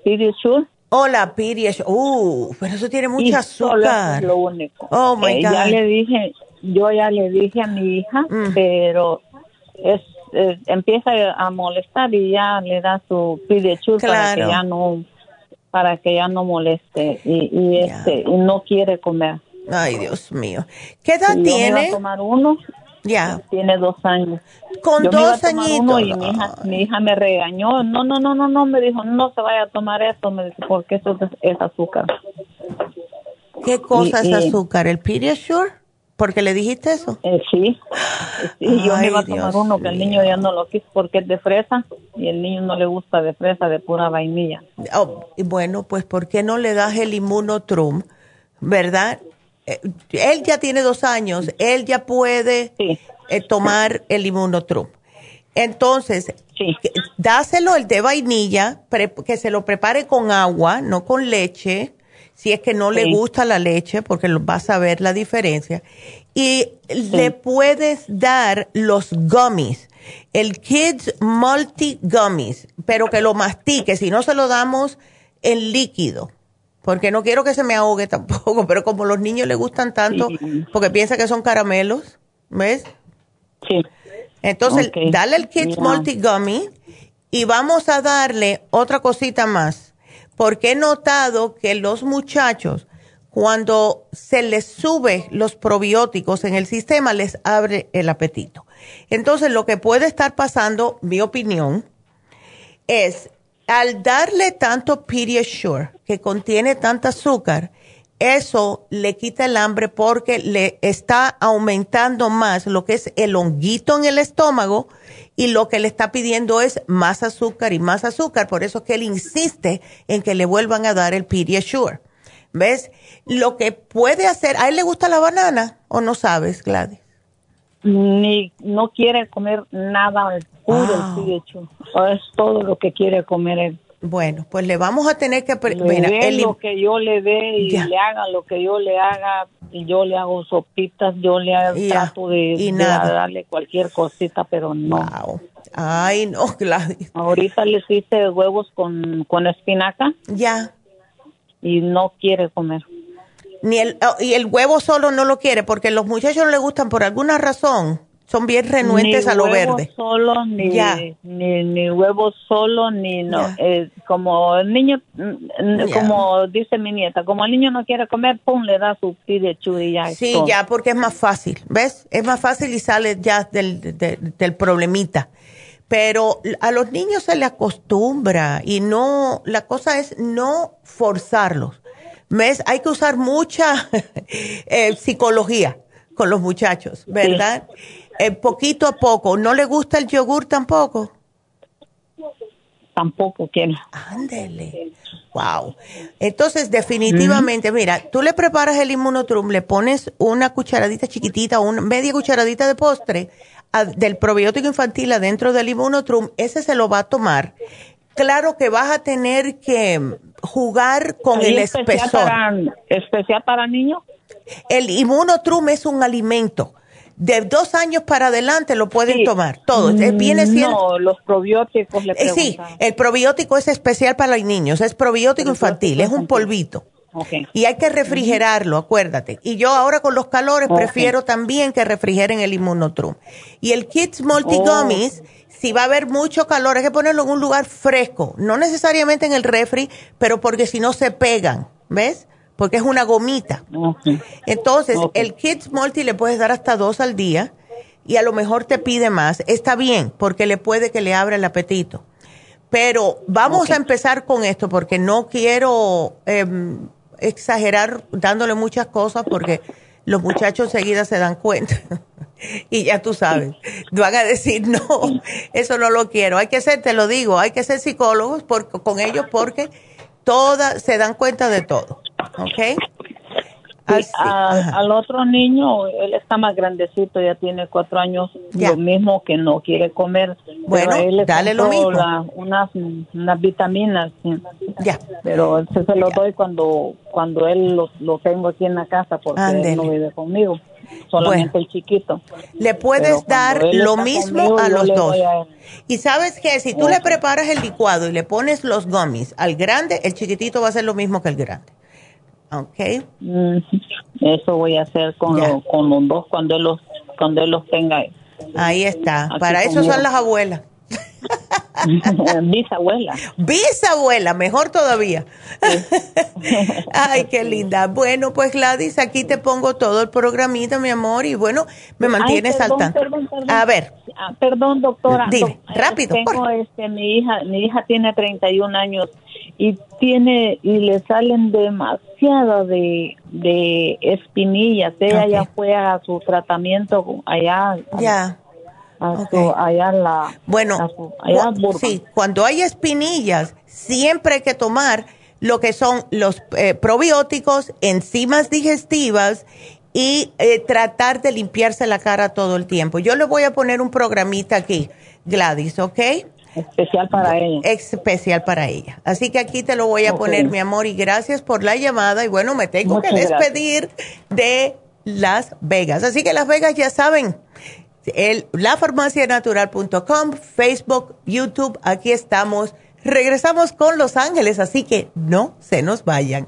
[SPEAKER 4] Hola, Pirish. Uh, pero eso tiene mucha azúcar.
[SPEAKER 6] Es lo único.
[SPEAKER 4] Oh, my
[SPEAKER 6] eh,
[SPEAKER 4] God.
[SPEAKER 6] Ya le dije, yo ya le dije a mi hija, mm. pero es, empieza a molestar y ya le da su Pediasure para que ya no para que ya no moleste y, y este y no quiere comer.
[SPEAKER 4] Ay, Dios mío. ¿Qué edad tiene?
[SPEAKER 6] a tomar uno
[SPEAKER 4] ya.
[SPEAKER 6] Tiene dos años.
[SPEAKER 4] Con dos añitos.
[SPEAKER 6] Y mi, hija, mi hija me regañó. No, no, no, no, no. Me dijo, no se vaya a tomar esto. Me dice, porque eso es, azúcar.
[SPEAKER 4] ¿Qué cosa es azúcar? ¿El Pediasure? ¿Porque le dijiste eso?
[SPEAKER 6] Eh, sí. sí yo me iba a tomar uno que el niño ya no lo quiso porque es de fresa y el niño no le gusta de fresa, de pura vainilla.
[SPEAKER 4] Oh, bueno, pues ¿por qué no le das el inmunotrum? ¿Verdad? Eh, él ya tiene dos años, él ya puede eh, tomar el inmunotrum. Entonces, dáselo el de vainilla, que se lo prepare con agua, no con leche, si es que no le gusta la leche, porque vas a ver la diferencia. Y le puedes dar los gummies, el Kids Multi Gummies, pero que lo mastique, si no se lo damos en líquido porque no quiero que se me ahogue [laughs] tampoco, pero como los niños le gustan tanto, porque piensa que son caramelos, ¿ves?
[SPEAKER 6] Sí.
[SPEAKER 4] Entonces, dale el Kids Multi Gummy y vamos a darle otra cosita más, porque he notado que los muchachos, cuando se les sube los probióticos en el sistema, les abre el apetito. Entonces, lo que puede estar pasando, mi opinión, es al darle tanto Pediasure, que contiene tanta azúcar, eso le quita el hambre porque le está aumentando más lo que es el honguito en el estómago y lo que le está pidiendo es más azúcar y más azúcar. Por eso es que él insiste en que le vuelvan a dar el Pediasure. ¿Ves? Lo que puede hacer, ¿a él le gusta la banana o no sabes, Gladys?
[SPEAKER 6] Ni, no quiere comer nada puro el Es todo lo que quiere comer él.
[SPEAKER 4] Bueno, pues le vamos a tener que...
[SPEAKER 6] Le lo que yo le dé y le haga lo que yo le haga y yo le hago sopitas, yo le hago, trato de, darle cualquier cosita, pero no.
[SPEAKER 4] Ay, no, [laughs] Gladys.
[SPEAKER 6] Ahorita le hice huevos con, con espinaca.
[SPEAKER 4] Ya.
[SPEAKER 6] Y no quiere comer.
[SPEAKER 4] Ni el, oh, y el huevo solo no lo quiere porque los muchachos no le gustan por alguna razón son bien renuentes a lo verde.
[SPEAKER 6] Solo, ni, ni, ni huevos solo, ni no. Eh, como el niño, mm, como dice mi nieta, como el niño no quiere comer, pum, le da su pide y ya.
[SPEAKER 4] Sí, ya, porque es más fácil, ¿ves? Es más fácil y sale ya del, del problemita. Pero a los niños se les acostumbra y no, la cosa es no forzarlos. ¿Ves? Hay que usar mucha [laughs] eh, psicología con los muchachos, ¿verdad? Eh, poquito a poco. ¿No le gusta el yogur tampoco?
[SPEAKER 6] Tampoco quiere.
[SPEAKER 4] Ándele. Wow. Entonces, definitivamente, mira, tú le preparas el inmunotrum, le pones una cucharadita chiquitita, una media cucharadita de postre del probiótico infantil adentro del inmunotrum, ese se lo va a tomar. Claro que vas a tener que jugar con el espesor.
[SPEAKER 6] ¿Especial para niños?
[SPEAKER 4] El inmunotrum es un alimento de dos años para adelante lo pueden tomar, todos. Eh, viene
[SPEAKER 6] No, los probióticos le
[SPEAKER 4] eh, Sí, el probiótico es especial para los niños, es probiótico infantil, es un polvito. Y hay que refrigerarlo, acuérdate. Y yo ahora con los calores prefiero también que refrigeren el inmunotrum. Y el Kids Multi oh. Si va a haber mucho calor, hay que ponerlo en un lugar fresco, no necesariamente en el refri, pero porque si no se pegan, ¿ves? porque es una gomita. Entonces, el Kids Multi le puedes dar hasta dos al día y a lo mejor te pide más. Está bien, porque le puede que le abra el apetito. Pero vamos a empezar con esto porque no quiero em, exagerar dándole muchas cosas porque los muchachos enseguida se dan cuenta. [laughs] y ya tú sabes, van a decir, no, eso no lo quiero. Hay que ser, te lo digo, hay que ser psicólogos con ellos porque todas se dan cuenta de todo. ¿ok?
[SPEAKER 6] Al otro niño, él está más grandecito, ya tiene cuatro años, lo mismo que no quiere comer.
[SPEAKER 4] Bueno, dale lo mismo.
[SPEAKER 6] unas, unas vitaminas, ya. pero se lo doy cuando cuando él lo, lo, tengo aquí en la casa porque él no vive conmigo, solamente el chiquito.
[SPEAKER 4] Le puedes dar lo mismo a los dos. y sabes que si tú le preparas el licuado y le pones los gummies al grande, el chiquitito va a hacer lo mismo que el grande. Okay.
[SPEAKER 6] Mm, eso voy a hacer con, con los dos cuando él los, cuando él los tenga.
[SPEAKER 4] Ahí está. Para eso son las abuelas. [laughs]
[SPEAKER 6] Bisabuela.
[SPEAKER 4] Bisabuela, mejor todavía. [laughs] Ay, qué linda. Bueno, pues Gladys, aquí te pongo todo el programita, mi amor, y bueno, me mantienes al tanto. A ver.
[SPEAKER 6] Ah, perdón, doctora.
[SPEAKER 4] Dime, rápido.
[SPEAKER 6] Tengo este, mi hija, mi hija tiene 31 años y tiene y le salen demasiado de, de espinillas. Ella ya fue a su tratamiento allá.
[SPEAKER 4] Ya.
[SPEAKER 6] allá la.
[SPEAKER 4] Bueno, sí, cuando hay espinillas, siempre hay que tomar lo que son los eh, probióticos, enzimas digestivas y eh, tratar de limpiarse la cara todo el tiempo. Yo le voy a poner un programita aquí, Gladys, ¿ok?
[SPEAKER 6] Especial para ella.
[SPEAKER 4] Especial para ella. Así que aquí te lo voy a poner, mi amor, y gracias por la llamada. Y bueno, me tengo que despedir de Las Vegas. Así que Las Vegas ya saben, el, lafarmacianatural.com, Facebook, YouTube, aquí estamos. Regresamos con Los Ángeles, así que no se nos vayan.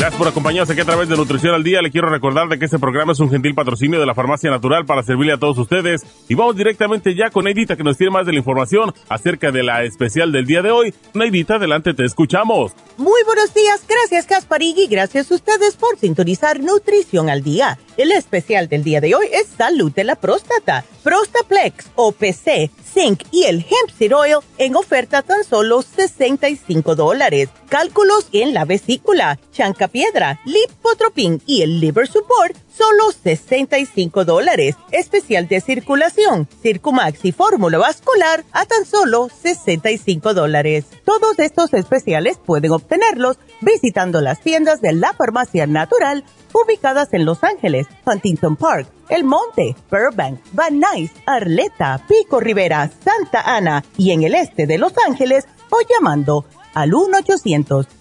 [SPEAKER 7] Gracias por acompañarnos aquí a través de Nutrición al Día. Le quiero recordar de que este programa es un gentil patrocinio de la Farmacia Natural para servirle a todos ustedes. Y vamos directamente ya con Neidita que nos tiene más de la información acerca de la especial del día de hoy. Neidita, adelante, te escuchamos.
[SPEAKER 4] Muy buenos días, gracias Gasparigui, gracias a ustedes por sintonizar Nutrición al Día. El especial del día de hoy es Salud de la Próstata, Prostaplex, OPC, Zinc y el Hemp Seed Oil en oferta tan solo 65 dólares. Cálculos en la vesícula, Chancapiedra, Lipotropin y el Liver Support, solo 65 dólares. Especial de circulación, Circumax y fórmula vascular a tan solo 65 dólares. Todos estos especiales pueden obtenerlos visitando las tiendas de la farmacia natural ubicadas en Los Ángeles, Huntington Park, El Monte, Burbank, Van Nuys, Arleta, Pico Rivera, Santa Ana y en el este de Los Ángeles o llamando al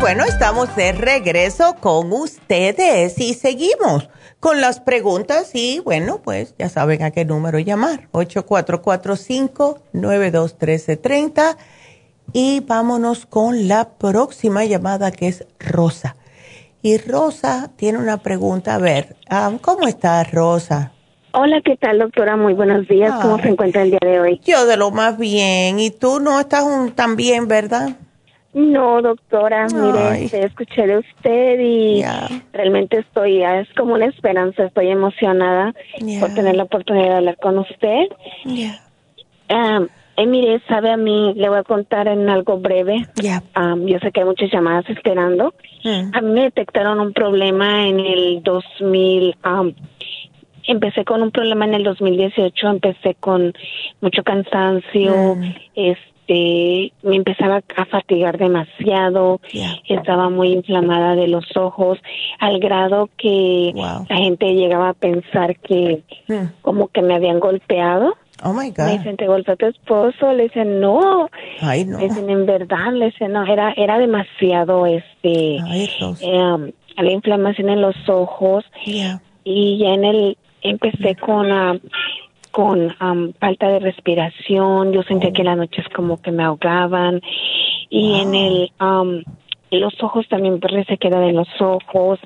[SPEAKER 4] Bueno, estamos de regreso con ustedes y seguimos con las preguntas y bueno, pues ya saben a qué número llamar, 8445-921330 y vámonos con la próxima llamada que es Rosa. Y Rosa tiene una pregunta, a ver, ah, ¿cómo está Rosa?
[SPEAKER 8] Hola, ¿qué tal, doctora? Muy buenos días. ¿Cómo se encuentra el día de hoy?
[SPEAKER 4] Yo de lo más bien. ¿Y tú no estás tan bien, verdad?
[SPEAKER 8] No, doctora, mire, este, escuché de usted y realmente estoy, es como una esperanza, estoy emocionada por tener la oportunidad de hablar con usted. Um, eh, mire, sabe a mí, le voy a contar en algo breve. yo sé que hay muchas llamadas esperando. Mm. A mí me detectaron un problema en el 2000. empecé con un problema en el 2018, empecé con mucho cansancio, mm. este este, me empezaba a fatigar demasiado, estaba muy inflamada de los ojos, al grado que la gente llegaba a pensar que hmm. como que me habían golpeado.
[SPEAKER 4] Oh my God.
[SPEAKER 8] Me dicen, ¿te golpeó tu esposo? Le dicen, no. Ay, no. Le dicen, en verdad, le dicen, no, era, era demasiado, este, eh, la inflamación en los ojos. Y ya en el, empecé con, uh, con falta de respiración, yo sentía que las noches como que me ahogaban. Y en el los ojos también se quedan en los ojos.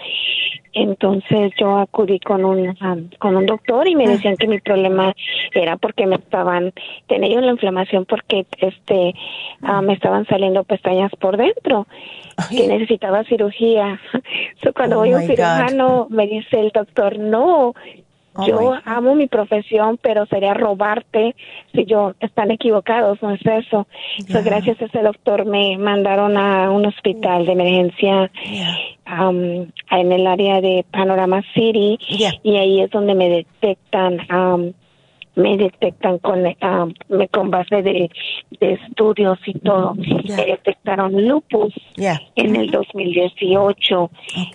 [SPEAKER 8] Entonces yo acudí con un con un doctor y me decían que mi problema era porque me estaban tenía yo la inflamación porque este me estaban saliendo pestañas por dentro que necesitaba cirugía. [laughs] cuando oh voy a un cirujano me dice el doctor no Oh yo amo mi profesión, pero sería robarte si yo están equivocados, no es eso. gracias a ese doctor me mandaron a un hospital de emergencia um, en el área de Panorama City y ahí es donde me detectan um, me detectan con, ah, con base de, estudios y todo. Me detectaron lupus en el 2018,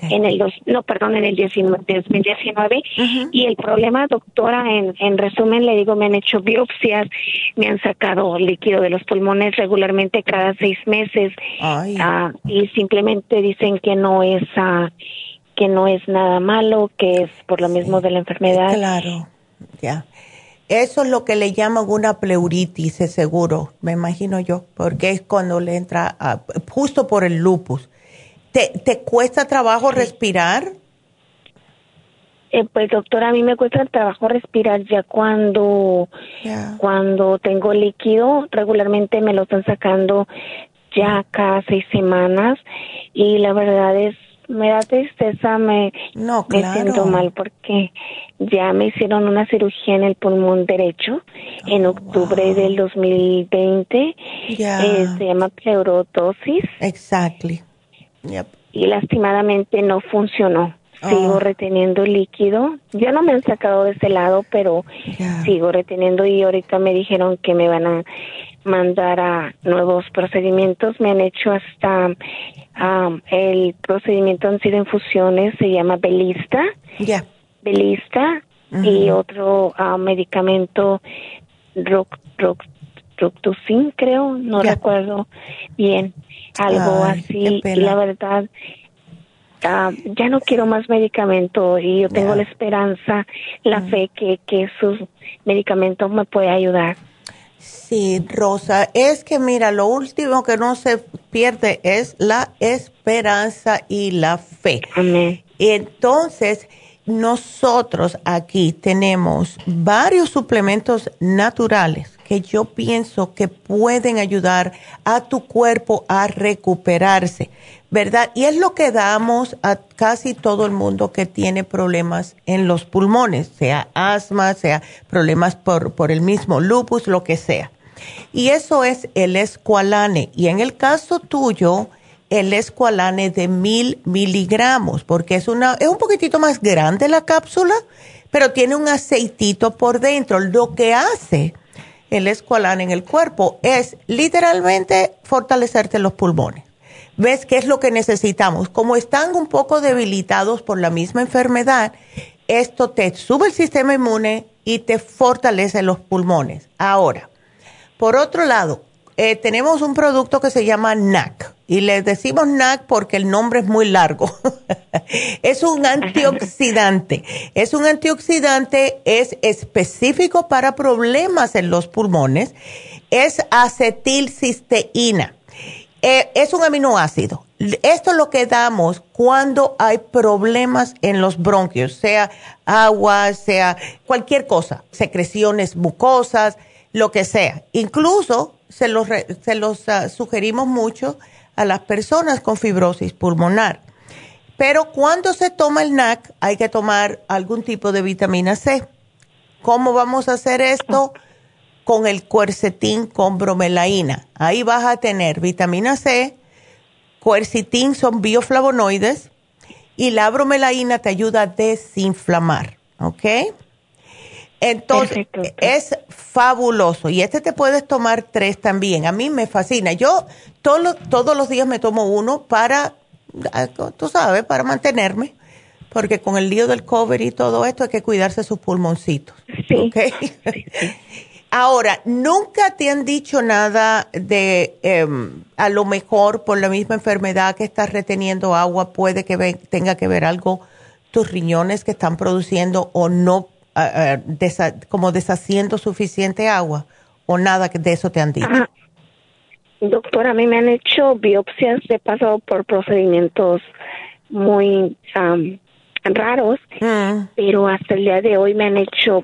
[SPEAKER 8] en el dos, no, perdón, en el 2019. Y el problema, doctora, en, en resumen, le digo, me han hecho biopsias, me han sacado líquido de los pulmones regularmente cada seis meses ah, y simplemente dicen que no es... Uh, que no es nada malo, que es por lo mismo de la enfermedad.
[SPEAKER 4] Claro, ya. Eso es lo que le llaman una pleuritis, seguro, me imagino yo, porque es cuando le entra justo por el lupus. ¿Te, te cuesta trabajo respirar?
[SPEAKER 8] Eh, pues doctora, a mí me cuesta trabajo respirar ya cuando, cuando tengo líquido, regularmente me lo están sacando ya cada seis semanas y la verdad es me da tristeza, me,
[SPEAKER 4] no,
[SPEAKER 8] siento mal porque ya me hicieron una cirugía en el pulmón derecho en oh, octubre del 2020. Eh, se llama pleurotosis.
[SPEAKER 4] Exactly.
[SPEAKER 8] Y lastimadamente no funcionó. Sigo oh. reteniendo líquido. Ya no me han sacado de ese lado, pero sigo reteniendo y ahorita me dijeron que me van a mandar a nuevos procedimientos. Me han hecho hasta el procedimiento han sido infusiones, se llama Belista.
[SPEAKER 4] Ya.
[SPEAKER 8] Belista y otro medicamento roc, creo, no recuerdo bien, algo así. Y la verdad, ya no quiero más medicamento y yo tengo la esperanza, la fe que, que esos medicamentos me puede ayudar.
[SPEAKER 4] Sí, Rosa, es que mira, lo último que no se pierde es la esperanza y la fe.
[SPEAKER 8] Amén.
[SPEAKER 4] Entonces, nosotros aquí tenemos varios suplementos naturales que yo pienso que pueden ayudar a tu cuerpo a recuperarse. ¿Verdad? Y es lo que damos a casi todo el mundo que tiene problemas en los pulmones, sea asma, sea problemas por, por el mismo lupus, lo que sea. Y eso es el escualane. Y en el caso tuyo, el escualane de mil miligramos, porque es, una, es un poquitito más grande la cápsula, pero tiene un aceitito por dentro. Lo que hace el escualane en el cuerpo es literalmente fortalecerte los pulmones ves qué es lo que necesitamos. Como están un poco debilitados por la misma enfermedad, esto te sube el sistema inmune y te fortalece los pulmones. Ahora, por otro lado, eh, tenemos un producto que se llama NAC y le decimos NAC porque el nombre es muy largo. [laughs] es un antioxidante. Es un antioxidante, es específico para problemas en los pulmones. Es acetilcisteína eh, es un aminoácido. Esto es lo que damos cuando hay problemas en los bronquios, sea agua, sea cualquier cosa, secreciones mucosas, lo que sea. Incluso se los, se los ah, sugerimos mucho a las personas con fibrosis pulmonar. Pero cuando se toma el NAC hay que tomar algún tipo de vitamina C. ¿Cómo vamos a hacer esto? Con el cuercetín con bromelaína. Ahí vas a tener vitamina C, cuercetín son bioflavonoides y la bromelaína te ayuda a desinflamar, ¿ok? Entonces, es fabuloso. Y este te puedes tomar tres también. A mí me fascina. Yo todos los días me tomo uno para, ah, tú sabes, para mantenerme. Porque con el lío del cover y todo esto hay que cuidarse sus pulmoncitos.
[SPEAKER 8] Sí. [laughs]
[SPEAKER 4] Ahora, ¿nunca te han dicho nada de, em, a lo mejor por la misma enfermedad que estás reteniendo agua, puede que tenga que ver algo tus riñones que están produciendo o no, como deshaciendo suficiente agua? ¿O nada de eso te han dicho?
[SPEAKER 8] Doctora, a mí me han hecho biopsias, he pasado por procedimientos muy raros, mm. pero hasta el día de hoy me han hecho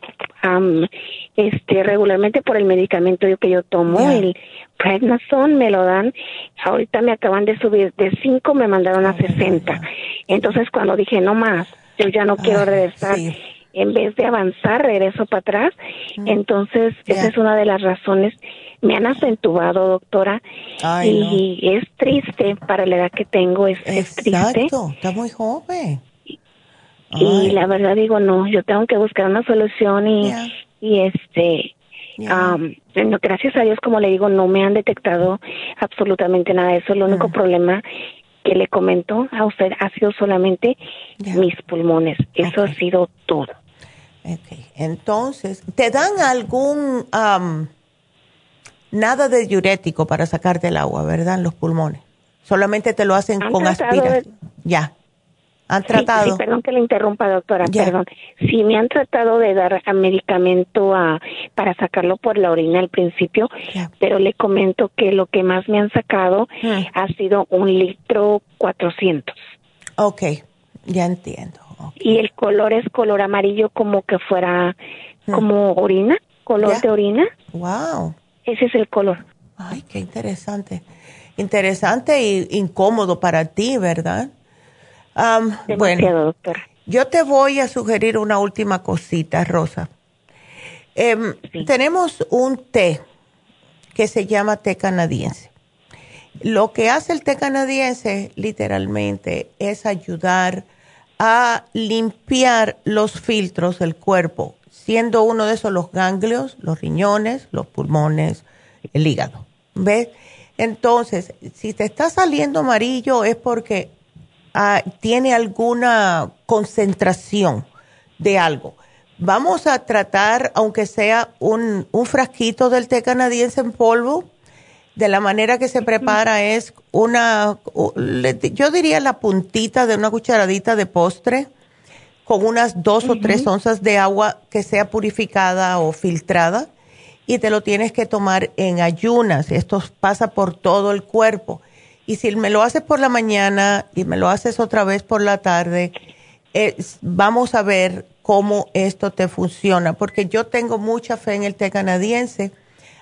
[SPEAKER 8] este regularmente por el medicamento que yo tomo, el prednisone me lo dan, ahorita me acaban de subir de 5 me mandaron a 60. Entonces cuando dije no más, yo ya no quiero regresar. En vez de avanzar, regreso para atrás. Mm. Entonces, esa es una de las razones. Me han acentubado, doctora. y es triste para la edad que tengo, es, es triste.
[SPEAKER 4] está muy joven.
[SPEAKER 8] Y la verdad digo, no, yo tengo que buscar una solución y, y este, gracias a Dios, como le digo, no me han detectado absolutamente nada de eso. El único mm. problema que le comento a usted ha sido solamente mis pulmones. Eso ha sido todo.
[SPEAKER 4] Okay. Entonces, ¿te dan algún, nada de diurético para sacarte el agua, verdad, en los pulmones? Solamente te lo hacen con aspiración. Ya. ¿Han tratado?
[SPEAKER 8] Sí, perdón que le interrumpa, doctora, perdón. Sí, me han tratado de dar medicamento a, para sacarlo por la orina al principio, pero le comento que lo que más me han sacado hmm. ha sido un litro cuatrocientos.
[SPEAKER 4] Ok, ya entiendo.
[SPEAKER 8] Y el color es color amarillo como que fuera hmm. como orina, color de orina.
[SPEAKER 4] Wow.
[SPEAKER 8] Ese es el color.
[SPEAKER 4] Ay, qué interesante. Interesante e incómodo para ti, ¿verdad? Bueno, yo te voy a sugerir una última cosita, Rosa. Em, tenemos un té que se llama té canadiense. Lo que hace el té canadiense literalmente es ayudar a limpiar los filtros del cuerpo, siendo uno de esos los ganglios, los riñones, los pulmones, el hígado. ¿Ves? Entonces, si te está saliendo amarillo es porque Ah, tiene alguna concentración de algo. Vamos a tratar, aunque sea un, un frasquito del té canadiense en polvo, de la manera que se prepara es una, yo diría la puntita de una cucharadita de postre con unas dos o tres onzas de agua que sea purificada o filtrada y te lo tienes que tomar en ayunas. Esto pasa por todo el cuerpo. Y si me lo haces por la mañana y me lo haces otra vez por la tarde, vamos a ver cómo esto te funciona, porque yo tengo mucha fe en el té canadiense,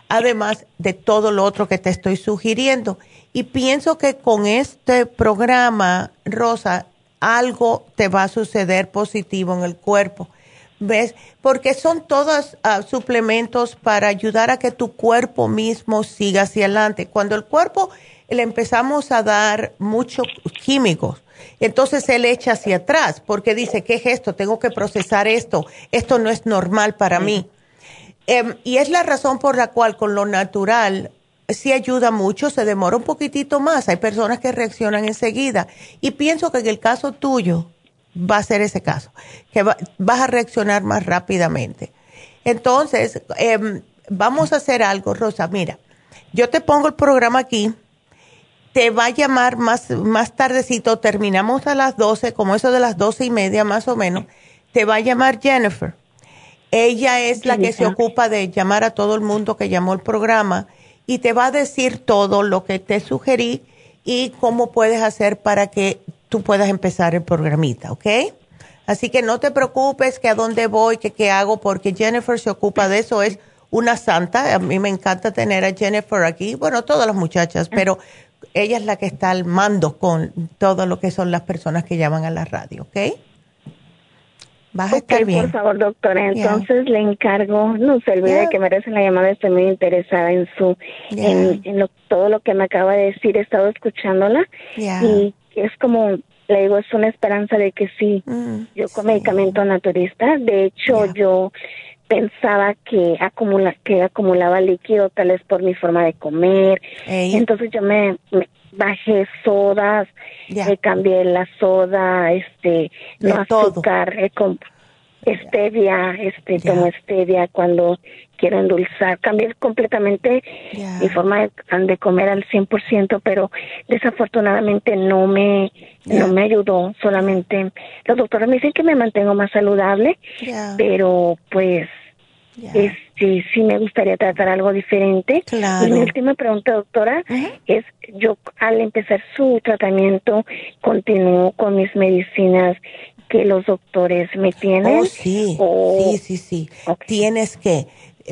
[SPEAKER 4] además de todo lo otro que te estoy sugiriendo. Y pienso que con este programa, Rosa, algo te va a suceder positivo en el cuerpo. ¿Ves? Porque son todos ah, suplementos para ayudar a que tu cuerpo mismo siga hacia adelante. Cuando el cuerpo le empezamos a dar muchos químicos. Entonces él echa hacia atrás porque dice, ¿qué es esto? Tengo que procesar esto. Esto no es normal para mí. Em, y es la razón por la cual con lo natural sí ayuda mucho, se demora un poquitito más. Hay personas que reaccionan enseguida. Y pienso que en el caso tuyo va a ser ese caso, que vas a reaccionar más rápidamente. Entonces, em, vamos a hacer algo, Rosa. Mira, yo te pongo el programa aquí te va a llamar más, más tardecito, terminamos a las 12, como eso de las doce y media más o menos, te va a llamar Jennifer. Ella es la que se ocupa de llamar a todo el mundo que llamó el programa y te va a decir todo lo que te sugerí y cómo puedes hacer para que tú puedas empezar el programita, ¿ok? Así que no te preocupes que a dónde voy, que qué hago, porque Jennifer se ocupa de eso, es una santa. A mí me encanta tener a Jennifer aquí, bueno, todas las muchachas, pero ella es la que está al mando con todo lo que son las personas que llaman a la radio, ¿ok?
[SPEAKER 8] Vas a estar bien. Por favor, doctora, entonces le encargo, no se olvide que merece la llamada, estoy muy interesada en su, en, todo lo que me acaba de decir, he estado escuchándola y es como, le digo, es una esperanza de que sí, mm, yo con medicamento naturista, de hecho yo pensaba que acumula que acumulaba líquido tal vez por mi forma de comer. Entonces yo me, bajé sodas me cambié la soda este no azúcar eh, stevia este tomo stevia cuando quiero endulzar cambié completamente mi forma de, de, comer al 100% pero desafortunadamente no me no me ayudó. Solamente los doctores me dicen que me mantengo más saludable pero pues este, sí me gustaría tratar algo diferente. Y mi última pregunta, doctora, es yo al empezar su tratamiento continúo con mis medicinas que los doctores me tienen.
[SPEAKER 4] Oh, sí, sí, sí, sí. Tienes que.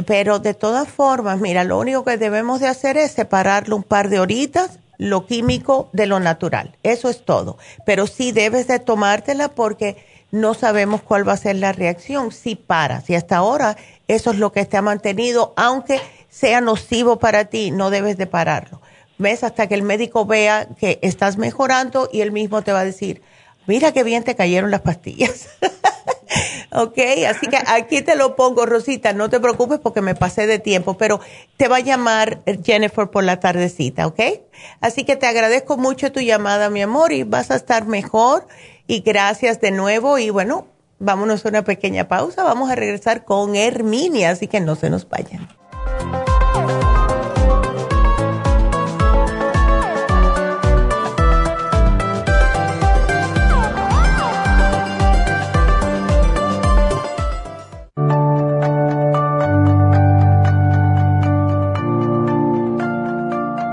[SPEAKER 4] Pero de todas formas, mira, lo único que debemos de hacer es separarlo un par de horitas, lo químico de lo natural. Eso es todo. Pero sí debes de tomártela porque no sabemos cuál va a ser la reacción si paras. Y hasta ahora eso es lo que te ha mantenido, aunque sea nocivo para ti, no debes de pararlo. ¿Ves? Hasta que el médico vea que estás mejorando y él mismo te va a decir, mira qué bien te cayeron las pastillas. [laughs] ok, así que aquí te lo pongo, Rosita, no te preocupes porque me pasé de tiempo, pero te va a llamar Jennifer por la tardecita, ¿ok? Así que te agradezco mucho tu llamada, mi amor, y vas a estar mejor. Y gracias de nuevo. Y bueno, vámonos a una pequeña pausa. Vamos a regresar con Herminia, así que no se nos vayan.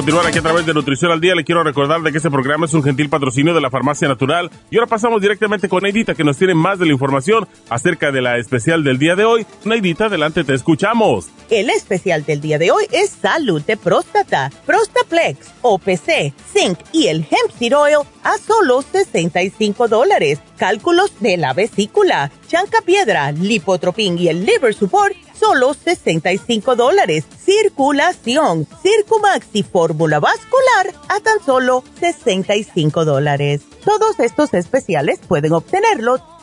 [SPEAKER 7] continuar aquí a través de Nutrición al Día. Le quiero recordar de que este programa es un gentil patrocinio de la Farmacia Natural. Y ahora pasamos directamente con Neidita, que nos tiene más de la información acerca de la especial del día de hoy. Neidita, adelante, te escuchamos.
[SPEAKER 4] El especial del día de hoy es salud de próstata, Prostaplex, OPC, Zinc y el Hemp Seed Oil a solo 65 dólares. Cálculos de la vesícula, chanca piedra, lipotropin y el liver support solo 65 dólares. Circulación, Circumax y fórmula vascular a tan solo 65 dólares. Todos estos especiales pueden obtenerlos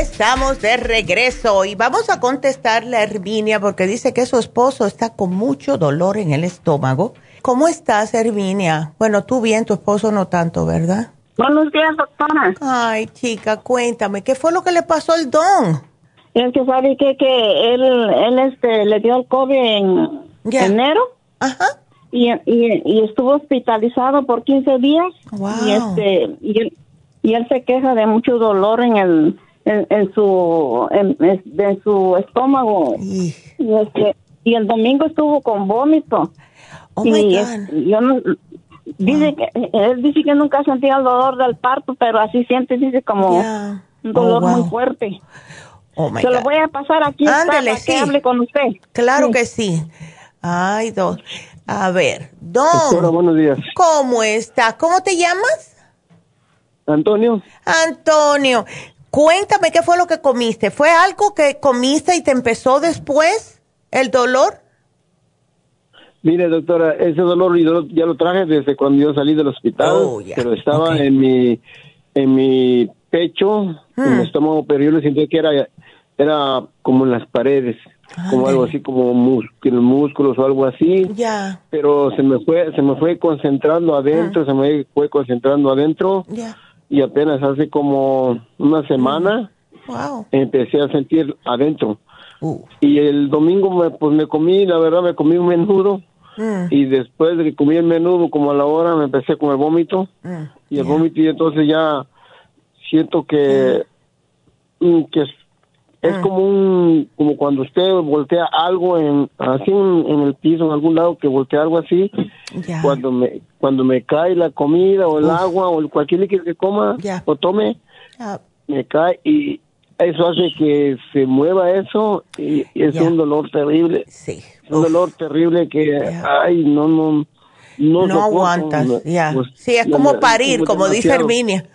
[SPEAKER 4] Estamos de regreso y vamos a contestarle a Herminia porque dice que su esposo está con mucho dolor en el estómago. ¿Cómo estás, Herminia? Bueno, tú bien, tu esposo no tanto, ¿verdad?
[SPEAKER 9] Buenos días, doctora.
[SPEAKER 4] Ay, chica, cuéntame, ¿qué fue lo que le pasó al don?
[SPEAKER 9] Es que sabe que, que él, él este, le dio el COVID en enero. Ajá. Y, y, estuvo hospitalizado por 15 días. Wow. Y, este, y, él, y él se queja de mucho dolor en el en, su en, su estómago y, este, y el domingo estuvo con vómito oh y yo no, dice que él dice que nunca sentía el dolor del parto pero así siente dice como un dolor oh, muy fuerte Oh Se lo voy a pasar aquí Ándale, sí. que hable con usted.
[SPEAKER 4] Claro que sí. Ay, dos. A ver, Don.
[SPEAKER 10] buenos días.
[SPEAKER 4] ¿Cómo está? ¿Cómo te llamas?
[SPEAKER 10] Antonio.
[SPEAKER 4] Antonio, cuéntame qué fue lo que comiste. ¿Fue algo que comiste y te empezó después el dolor?
[SPEAKER 10] Mire, doctora, ese dolor ya lo traje desde cuando yo salí del hospital, oh, pero estaba en mi en mi pecho, en mi hmm. estómago, pero yo lo sentí que era era como en las paredes como algo así como músculos o algo así.
[SPEAKER 4] Ya.
[SPEAKER 10] Pero se me fue se me fue concentrando adentro, ah. se me fue concentrando adentro. Y apenas hace como una semana
[SPEAKER 4] wow.
[SPEAKER 10] empecé a sentir adentro. Uh. Y el domingo me, pues me comí, la verdad me comí un menudo. Mm. Y después de que comí el menudo, como a la hora, me empecé con el vómito. Mm. Y el vómito, y entonces ya siento que, mm. que es ah. como un, como cuando usted voltea algo en, así en, el piso, en algún lado que voltea algo así, cuando me, cuando me cae la comida o el agua o cualquier líquido que coma o tome, me cae y eso hace que se mueva eso y, es un dolor terrible.
[SPEAKER 4] Sí.
[SPEAKER 10] un dolor terrible que, ay, no, no, no,
[SPEAKER 4] aguantas, ya. Pues, sí, es como parir, como dice Herminia.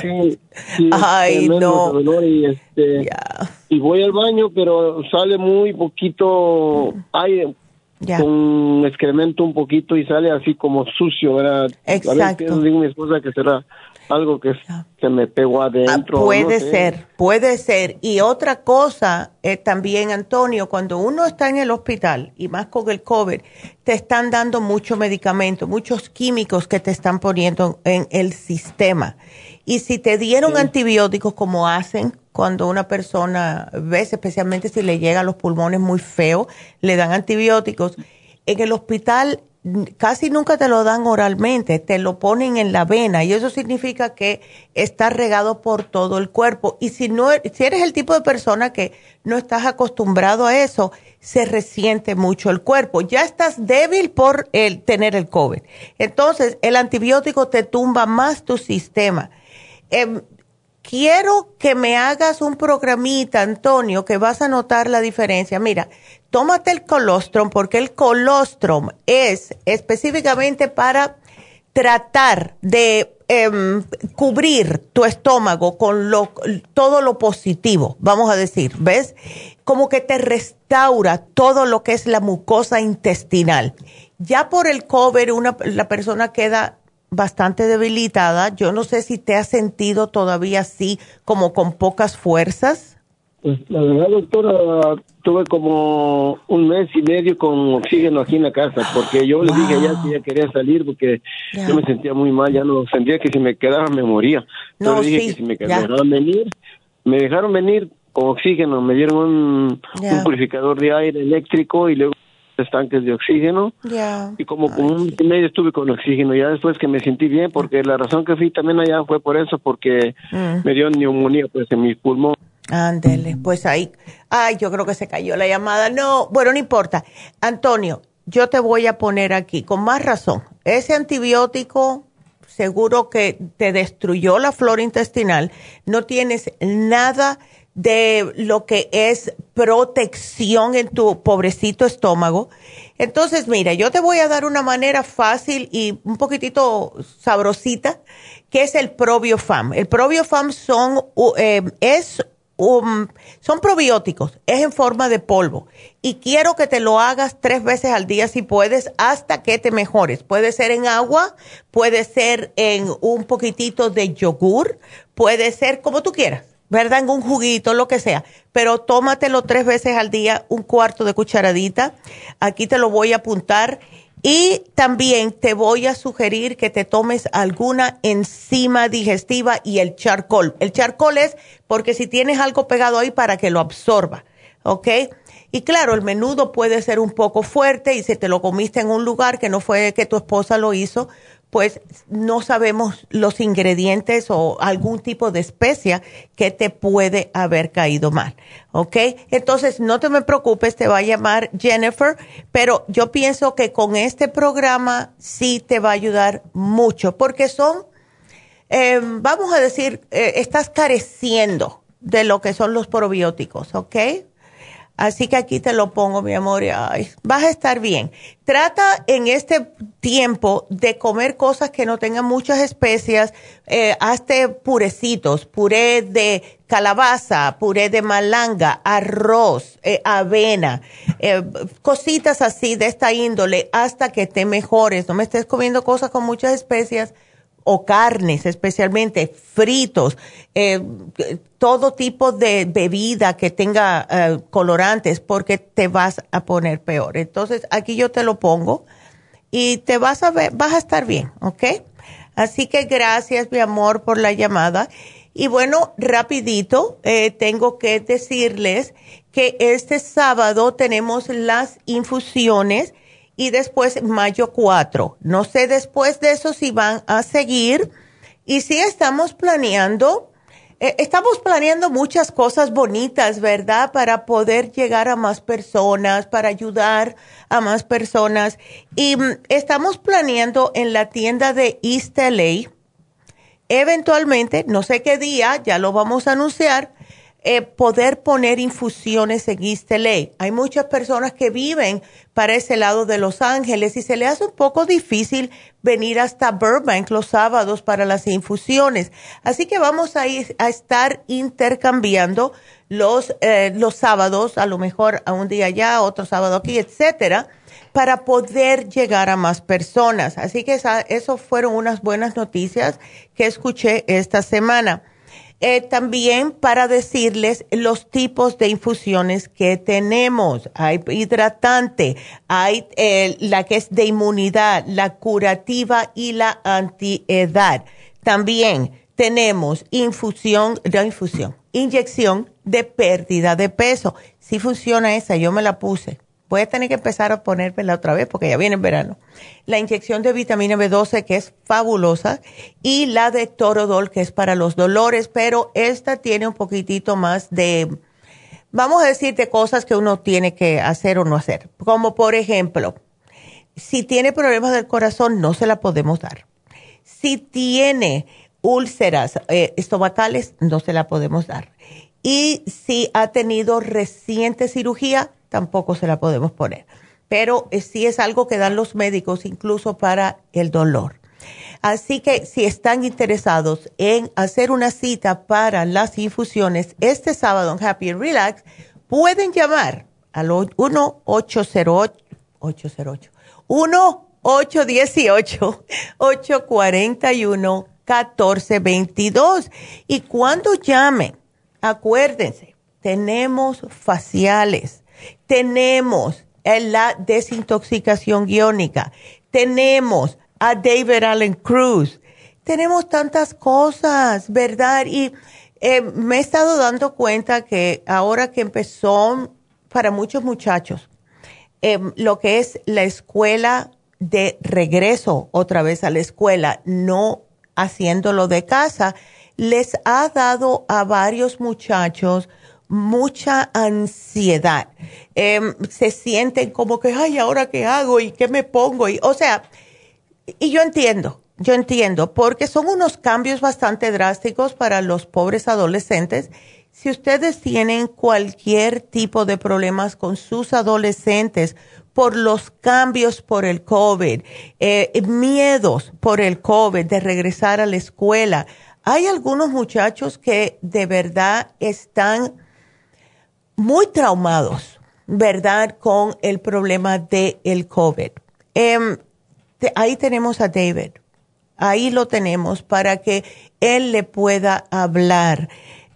[SPEAKER 10] sí, [laughs]
[SPEAKER 4] Ay, no.
[SPEAKER 10] y, este, y voy al baño, pero sale muy poquito aire, con excremento un poquito y sale así como sucio, ¿verdad?
[SPEAKER 4] Exacto.
[SPEAKER 10] A digo mi esposa que será algo que se me pegó adentro.
[SPEAKER 4] Ah, puede ser, puede ser. Y otra cosa es también, Antonio, cuando uno está en el hospital, y más con el COVID, te están dando mucho medicamento, muchos químicos que te están poniendo en el sistema. Y si te dieron antibióticos como hacen cuando una persona, ves, especialmente si le llega a los pulmones muy feo, le dan antibióticos, en el hospital casi nunca te lo dan oralmente, te lo ponen en la vena y eso significa que está regado por todo el cuerpo. Y si no, si eres el tipo de persona que no estás acostumbrado a eso, se resiente mucho el cuerpo. Ya estás débil por el tener el COVID. Entonces, el antibiótico te tumba más tu sistema. Em, quiero que me hagas un programita, Antonio, que vas a notar la diferencia. Mira, tómate el colostrum porque el colostrum es específicamente para tratar de em, cubrir tu estómago con lo, todo lo positivo, vamos a decir, ¿ves? Como que te restaura todo lo que es la mucosa intestinal. Ya por el cover, una, la persona queda bastante debilitada. Yo no sé si te has sentido todavía así, como con pocas fuerzas.
[SPEAKER 10] Pues la verdad, doctora, tuve como un mes y medio con oxígeno aquí en la casa, porque yo le dije ya que ya quería salir porque yo me sentía muy mal, ya no sentía que si me quedaba me moría.
[SPEAKER 4] No,
[SPEAKER 10] dije que si me dejaron venir, me dejaron venir con oxígeno, me dieron un, un purificador de aire eléctrico y luego estanques de oxígeno. Y como un medio estuve con oxígeno, ya después que me sentí bien, porque la razón que fui también allá fue por eso, porque mm. me dio neumonía pues en mis pulmones.
[SPEAKER 4] Ándele, pues ahí, ay, yo creo que se cayó la llamada. No, bueno, no importa. Antonio, yo te voy a poner aquí, con más razón, ese antibiótico seguro que te destruyó la flora intestinal, no tienes nada de lo que es protección en tu pobrecito estómago. Entonces, mira, yo te voy a dar una manera fácil y un poquitito sabrosita, que es el probiofam. El probiofam son, eh, es, son probióticos, es en forma de polvo. Y quiero que te lo hagas tres veces al día si puedes, hasta que te mejores. Puede ser en agua, puede ser en un poquitito de yogur, puede ser como tú quieras ¿verdad? En un juguito, lo que sea. Pero tómatelo tres veces al día, un cuarto de cucharadita. Aquí te lo voy a apuntar. Y también te voy a sugerir que te tomes alguna enzima digestiva y el charcoal. El charcoal es porque si tienes algo pegado ahí para que lo absorba, ¿ok? Y claro, el menudo puede ser un poco fuerte y si te lo comiste en un lugar que no fue que tu esposa lo hizo, pues no sabemos los ingredientes o algún tipo de especia que te puede haber caído mal. ¿Ok? Entonces, no te me preocupes, te va a llamar Jennifer, pero yo pienso que con este programa sí te va a ayudar mucho, porque son, eh, vamos a decir, eh, estás careciendo de lo que son los probióticos, ¿ok? Así que aquí te lo pongo, mi amor, y vas a estar bien. Trata en este tiempo de comer cosas que no tengan muchas especias, eh, hazte purecitos, puré de calabaza, puré de malanga, arroz, eh, avena, eh, cositas así de esta índole hasta que te mejores. No me estés comiendo cosas con muchas especias o carnes, especialmente fritos, eh, todo tipo de bebida que tenga eh, colorantes, porque te vas a poner peor. Entonces, aquí yo te lo pongo y te vas a ver, vas a estar bien, ¿ok? Así que gracias, mi amor, por la llamada. Y bueno, rapidito, eh, tengo que decirles que este sábado tenemos las infusiones y después mayo 4. No sé después de eso si van a seguir y si estamos planeando, eh, estamos planeando muchas cosas bonitas, ¿verdad? Para poder llegar a más personas, para ayudar a más personas. Y mm, estamos planeando en la tienda de East LA, eventualmente, no sé qué día, ya lo vamos a anunciar, eh, poder poner infusiones en East Hay muchas personas que viven para ese lado de Los Ángeles y se le hace un poco difícil venir hasta Burbank los sábados para las infusiones. Así que vamos a, ir, a estar intercambiando los, eh, los sábados, a lo mejor a un día allá, otro sábado aquí, etcétera, para poder llegar a más personas. Así que esa, eso fueron unas buenas noticias que escuché esta semana. Eh, también para decirles los tipos de infusiones que tenemos. Hay hidratante, hay eh, la que es de inmunidad, la curativa y la antiedad. También tenemos infusión, no infusión, inyección de pérdida de peso. Si funciona esa, yo me la puse Voy a tener que empezar a ponérmela otra vez porque ya viene el verano. La inyección de vitamina B12 que es fabulosa y la de Torodol que es para los dolores, pero esta tiene un poquitito más de, vamos a decir, de cosas que uno tiene que hacer o no hacer. Como por ejemplo, si tiene problemas del corazón no se la podemos dar. Si tiene úlceras eh, estomacales no se la podemos dar. Y si ha tenido reciente cirugía, tampoco se la podemos poner. Pero eh, sí es algo que dan los médicos incluso para el dolor. Así que si están interesados en hacer una cita para las infusiones este sábado en Happy Relax, pueden llamar al 1-808, 808, 1-818-841-1422. Y cuando llamen, acuérdense, tenemos faciales tenemos la desintoxicación guiónica, tenemos a David Allen Cruz, tenemos tantas cosas, ¿verdad? Y eh, me he estado dando cuenta que ahora que empezó para muchos muchachos, em, lo que es la escuela de regreso otra vez a la escuela, no haciéndolo de casa, les ha dado a varios muchachos mucha ansiedad. Em, se sienten como que, ay, ¿ahora qué hago? ¿Y qué me pongo? Y, o sea, y yo entiendo, yo entiendo, porque son unos cambios bastante drásticos para los pobres adolescentes. Si ustedes tienen cualquier tipo de problemas con sus adolescentes por los cambios por el COVID, eh, miedos por el COVID de regresar a la escuela, hay algunos muchachos que de verdad están muy traumados, ¿verdad? Con el problema del el COVID. Em, ahí tenemos a David. Ahí lo tenemos para que él le pueda hablar.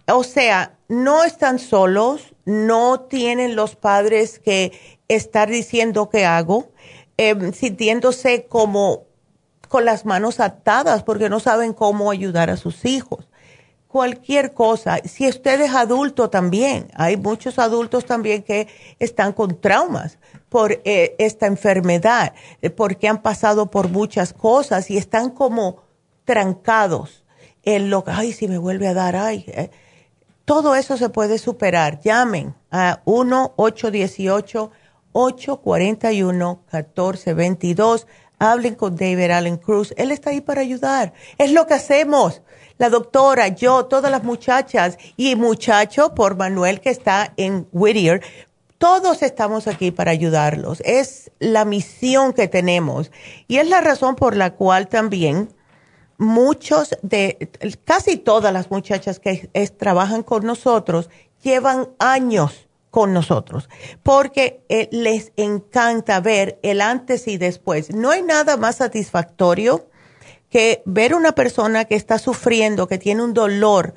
[SPEAKER 4] O sea, no están solos, no tienen los padres que estar diciendo qué hago, em, sintiéndose como con las manos atadas porque no saben cómo ayudar a sus hijos cualquier cosa. Si usted es adulto también, hay muchos adultos también que están con traumas por eh, esta enfermedad, eh, porque han pasado por muchas cosas y están como trancados en lo que, ay, si me vuelve a dar, ay. Eh". Todo eso se puede superar. Llamen a 1-818-841-1422 hablen con David Allen Cruz. Él está ahí para ayudar. Es lo que hacemos. La doctora, yo, todas las muchachas y muchacho por Manuel que está en Whittier. Todos estamos aquí para ayudarlos. Es la misión que tenemos. Y es la razón por la cual también muchos de, casi todas las muchachas que trabajan con nosotros llevan años con nosotros, porque eh, les encanta ver el antes y después. No hay nada más satisfactorio que ver una persona que está sufriendo, que tiene un dolor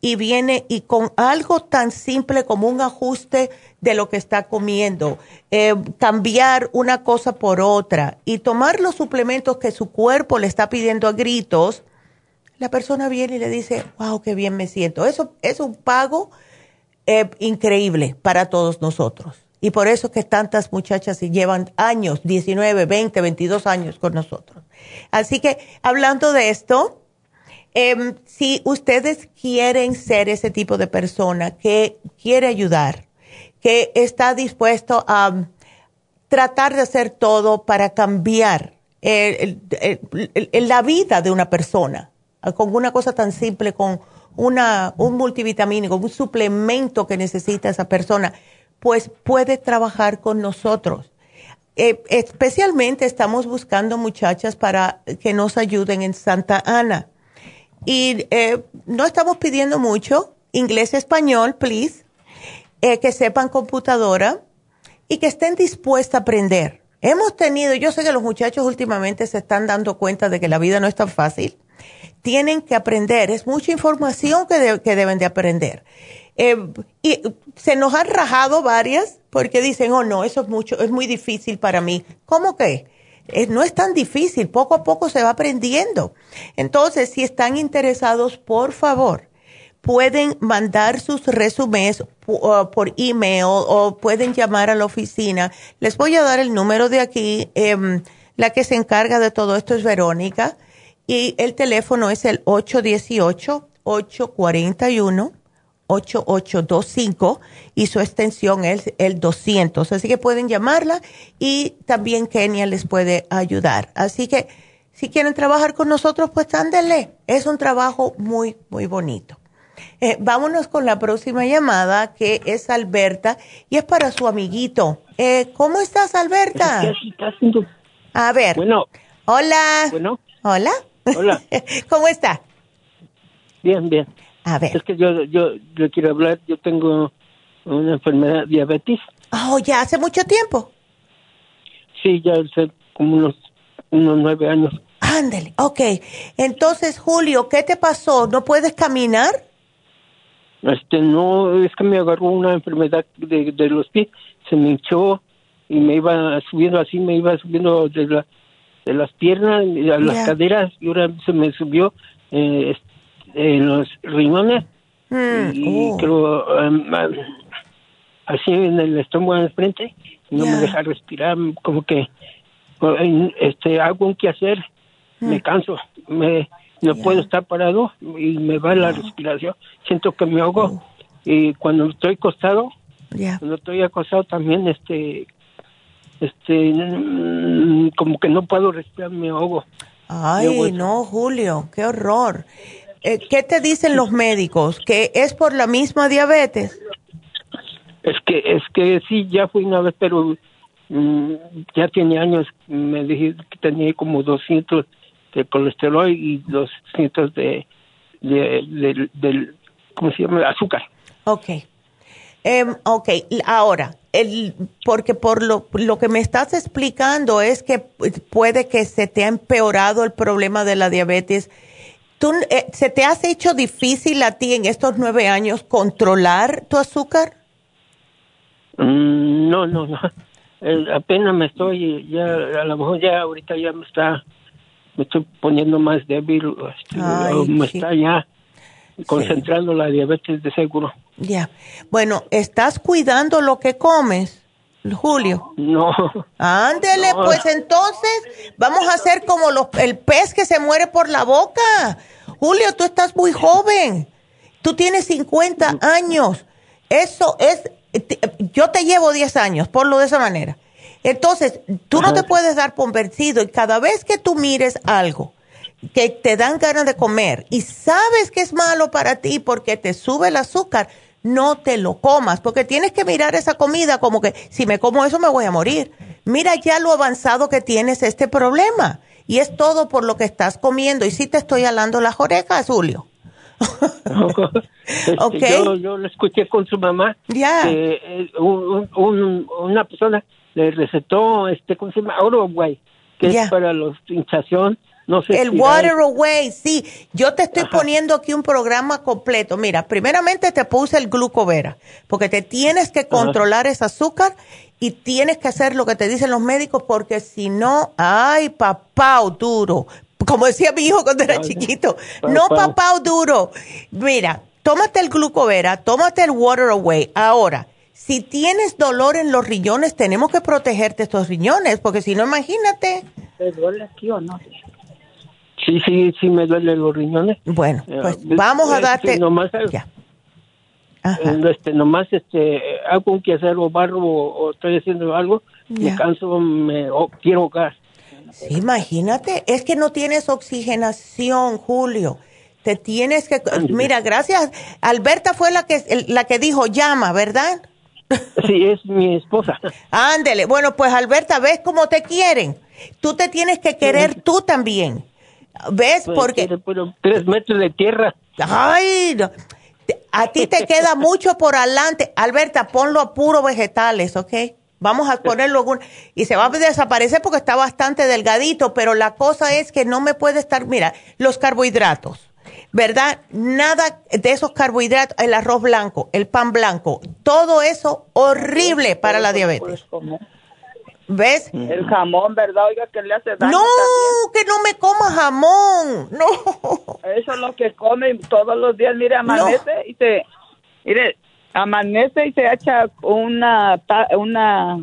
[SPEAKER 4] y viene y con algo tan simple como un ajuste de lo que está comiendo, eh, cambiar una cosa por otra y tomar los suplementos que su cuerpo le está pidiendo a gritos, la persona viene y le dice, wow, qué bien me siento. Eso es un pago eh, increíble para todos nosotros. Y por eso que tantas muchachas llevan años, 19, 20, 22 años con nosotros. Así que hablando de esto, em, si ustedes quieren ser ese tipo de persona que quiere ayudar, que está dispuesto a tratar de hacer todo para cambiar la vida de una persona, con una cosa tan simple, con una, un multivitamínico, un suplemento que necesita esa persona, pues puede trabajar con nosotros. Eh, especialmente estamos buscando muchachas para que nos ayuden en Santa Ana. Y eh, no estamos pidiendo mucho, inglés, español, please, eh, que sepan computadora y que estén dispuestas a aprender. Hemos tenido, yo sé que los muchachos últimamente se están dando cuenta de que la vida no es tan fácil tienen que aprender, es mucha información que, que deben de aprender. Eh, y se nos han rajado varias porque dicen, oh no, eso es mucho, es muy difícil para mí. ¿Cómo que? Eh, no es tan difícil, poco a poco se va aprendiendo. Entonces, si están interesados, por favor, pueden mandar sus resúmenes uh, por email o pueden llamar a la oficina. Les voy a dar el número de aquí. Em, la que se encarga de todo esto es Verónica y el teléfono es el 818-841-8825 y su extensión es el 200. Así que pueden llamarla y también Kenia les puede ayudar. Así que si quieren trabajar con nosotros, pues ándele. Es un trabajo muy, muy bonito. Eh, vámonos con la próxima llamada que es Alberta y es para su amiguito. Eh, ¿Cómo estás, Alberta? A ver.
[SPEAKER 11] Bueno.
[SPEAKER 4] Hola.
[SPEAKER 11] Bueno.
[SPEAKER 4] Hola.
[SPEAKER 11] Hola. [laughs]
[SPEAKER 4] ¿Cómo está?
[SPEAKER 11] Bien, bien.
[SPEAKER 4] A ver.
[SPEAKER 11] Es que yo, yo le quiero hablar, yo tengo una enfermedad diabetes.
[SPEAKER 4] Oh, ¿ya hace mucho tiempo?
[SPEAKER 11] Sí, ya hace como unos, unos nueve años.
[SPEAKER 4] Ándale, ok. Entonces, Julio, ¿qué te pasó? ¿No puedes caminar?
[SPEAKER 11] Este, no, es que me agarró una enfermedad de, de los pies, se me hinchó y me iba subiendo así, me iba subiendo de la, de las piernas, a las caderas, y ahora se me subió eh, en los riñones mm, y oh. creo um, así en el estómago en frente, no me deja respirar, como que este algo que hacer, me mm. canso, me no puedo estar parado y me va la respiración, siento que me ahogo oh. y cuando estoy acostado, cuando estoy acostado también este este, mm, como que no puedo respirar, me ahogo.
[SPEAKER 4] Ay, no, Julio, qué horror. Eh, ¿Qué te dicen los médicos? ¿Que es por la misma diabetes?
[SPEAKER 11] Es que, es que sí, ya fui una vez, pero mm, ya tiene años. Me dije que tenía como 200 de colesterol y 200 de, de, de, ¿cómo se llama? Azúcar.
[SPEAKER 4] Ok. Um, ok, ahora, el, porque por lo, lo que me estás explicando es que puede que se te ha empeorado el problema de la diabetes. ¿Tú, eh, ¿Se te has hecho difícil a ti en estos nueve años controlar tu azúcar?
[SPEAKER 11] Mm, no, no, no. apenas me estoy, ya, a lo mejor ya ahorita ya me está, me estoy poniendo más débil, este, me está ya concentrando la diabetes de seguro.
[SPEAKER 4] Ya. Bueno, ¿estás cuidando lo que comes, Julio?
[SPEAKER 11] No.
[SPEAKER 4] Ándele, pues entonces vamos a hacer como los, el pez que se muere por la boca. Julio, tú estás muy joven. Tú tienes 50 años. Eso es, yo te llevo 10 años, por lo de esa manera. Entonces, tú no te puedes dar por vencido y cada vez que tú mires algo que te dan ganas de comer y sabes que es malo para ti porque te sube el azúcar, no te lo comas, porque tienes que mirar esa comida como que si me como eso me voy a morir. Mira ya lo avanzado que tienes este problema y es todo por lo que estás comiendo y si te estoy hablando las orejas, Julio. [laughs]
[SPEAKER 11] okay. yo, yo, lo escuché con su mamá
[SPEAKER 4] Ya.
[SPEAKER 11] eh, una persona le recetó este ¿cómo se llama? Away, que es para la hinchación no sé
[SPEAKER 4] el Water Away, sí. Yo te estoy poniendo aquí un programa completo. Mira, primeramente te puse el glucovera, porque te tienes que controlar ese azúcar y tienes que hacer lo que te dicen los médicos, porque si no, ay, papá duro. Como decía mi hijo cuando era chiquito, no papá duro. Mira, tómate el glucovera, tómate el Water Away. Ahora, si tienes dolor en los riñones, tenemos que protegerte estos riñones, porque si no, imagínate.
[SPEAKER 11] ¿Te duele aquí o no? Sí, sí, sí me duelen los riñones.
[SPEAKER 4] Bueno, eh, pues vamos a este, darte...
[SPEAKER 11] Nomás, ya. Eh, este, nomás este, hago un quehacer o barro o, estoy haciendo algo, me canso, me quiero gas.
[SPEAKER 4] Sí, imagínate, es que no tienes oxigenación, Julio. Te tienes que... Mira, gracias. Alberta fue la que, la que dijo llama, ¿verdad?
[SPEAKER 11] Sí, es mi esposa. [laughs]
[SPEAKER 4] Ándele. Bueno, pues Alberta, ¿ves cómo te quieren? Tú te tienes que querer tú también. ¿Ves? Pues, Porque...
[SPEAKER 11] tres metros de tierra.
[SPEAKER 4] Ay, a ti te [laughs] queda mucho por adelante. Alberta, ponlo a puro vegetales, ¿ok? Vamos a ponerlo y se va a desaparecer porque está bastante delgadito, pero la cosa es que no me puede estar, mira, los carbohidratos, ¿verdad? Nada de esos carbohidratos, el arroz blanco, el pan blanco, todo eso horrible para la diabetes. ¿Ves?
[SPEAKER 6] El jamón, ¿verdad? Oiga, que le hace daño.
[SPEAKER 4] No, que no me coma jamón. No.
[SPEAKER 6] Eso es lo que come todos los días. Mire, amanece y se. Mire, amanece y se echa una. una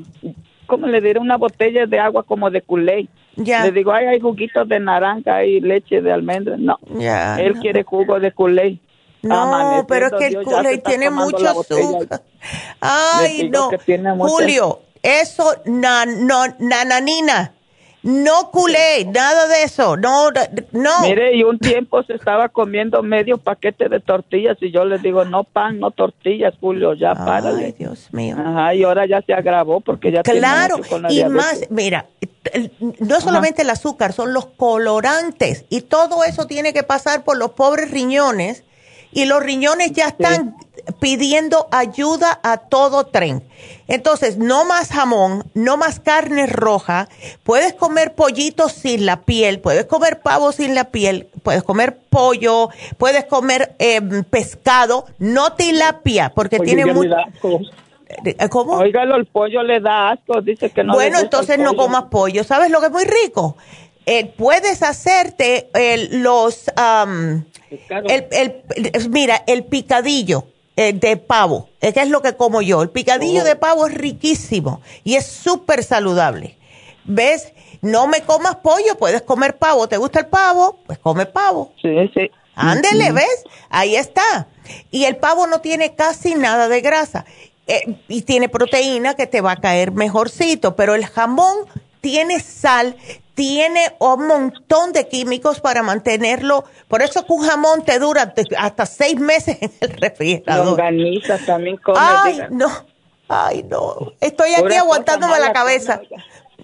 [SPEAKER 6] ¿Cómo le diré? Una botella de agua como de culé. Ya. Le digo, ay, hay juguitos de naranja y leche de almendras. No. Ya. Él quiere jugo de culé.
[SPEAKER 4] No, pero es que el culé tiene mucho azúcar. Ay, no. Julio eso, na, no, nananina. No culé, nada de eso. No, no.
[SPEAKER 6] Mire, y un tiempo se estaba comiendo medio paquete de tortillas y yo le digo, no pan, no tortillas, Julio, ya para. Ay,
[SPEAKER 4] Dios mío.
[SPEAKER 6] Ajá, y ahora ya se agravó porque ya
[SPEAKER 4] Claro, y más, mira, no solamente el azúcar, son los colorantes y todo eso tiene que pasar por los pobres riñones y los riñones ya están pidiendo ayuda a todo tren. Entonces, no más jamón, no más carne roja, puedes comer pollito sin la piel, puedes comer pavo sin la piel, puedes comer pollo, puedes comer em, pescado, no tilapia, porque tiene mucho...
[SPEAKER 6] Eh, ¿Cómo? Oígalo, el pollo le da asco, dice que no.
[SPEAKER 4] Bueno, entonces no comas pollo. ¿Sabes lo que es muy rico? Eh, puedes hacerte los el, el, mira, el picadillo eh, de pavo, que es lo que como yo. El picadillo oh. de pavo es riquísimo y es súper saludable. ¿Ves? No me comas pollo, puedes comer pavo. ¿Te gusta el pavo? Pues come pavo.
[SPEAKER 6] Sí, sí.
[SPEAKER 4] Ándele, ¿ves? Ahí está. Y el pavo no tiene casi nada de grasa. Eh, y tiene proteína que te va a caer mejorcito, pero el jamón tiene sal, tiene un montón de químicos para mantenerlo. Por eso que un jamón te dura hasta seis meses en el refrigerador.
[SPEAKER 6] también come.
[SPEAKER 4] Ay, no. Ay, no. Estoy aquí aguantándome la cabeza.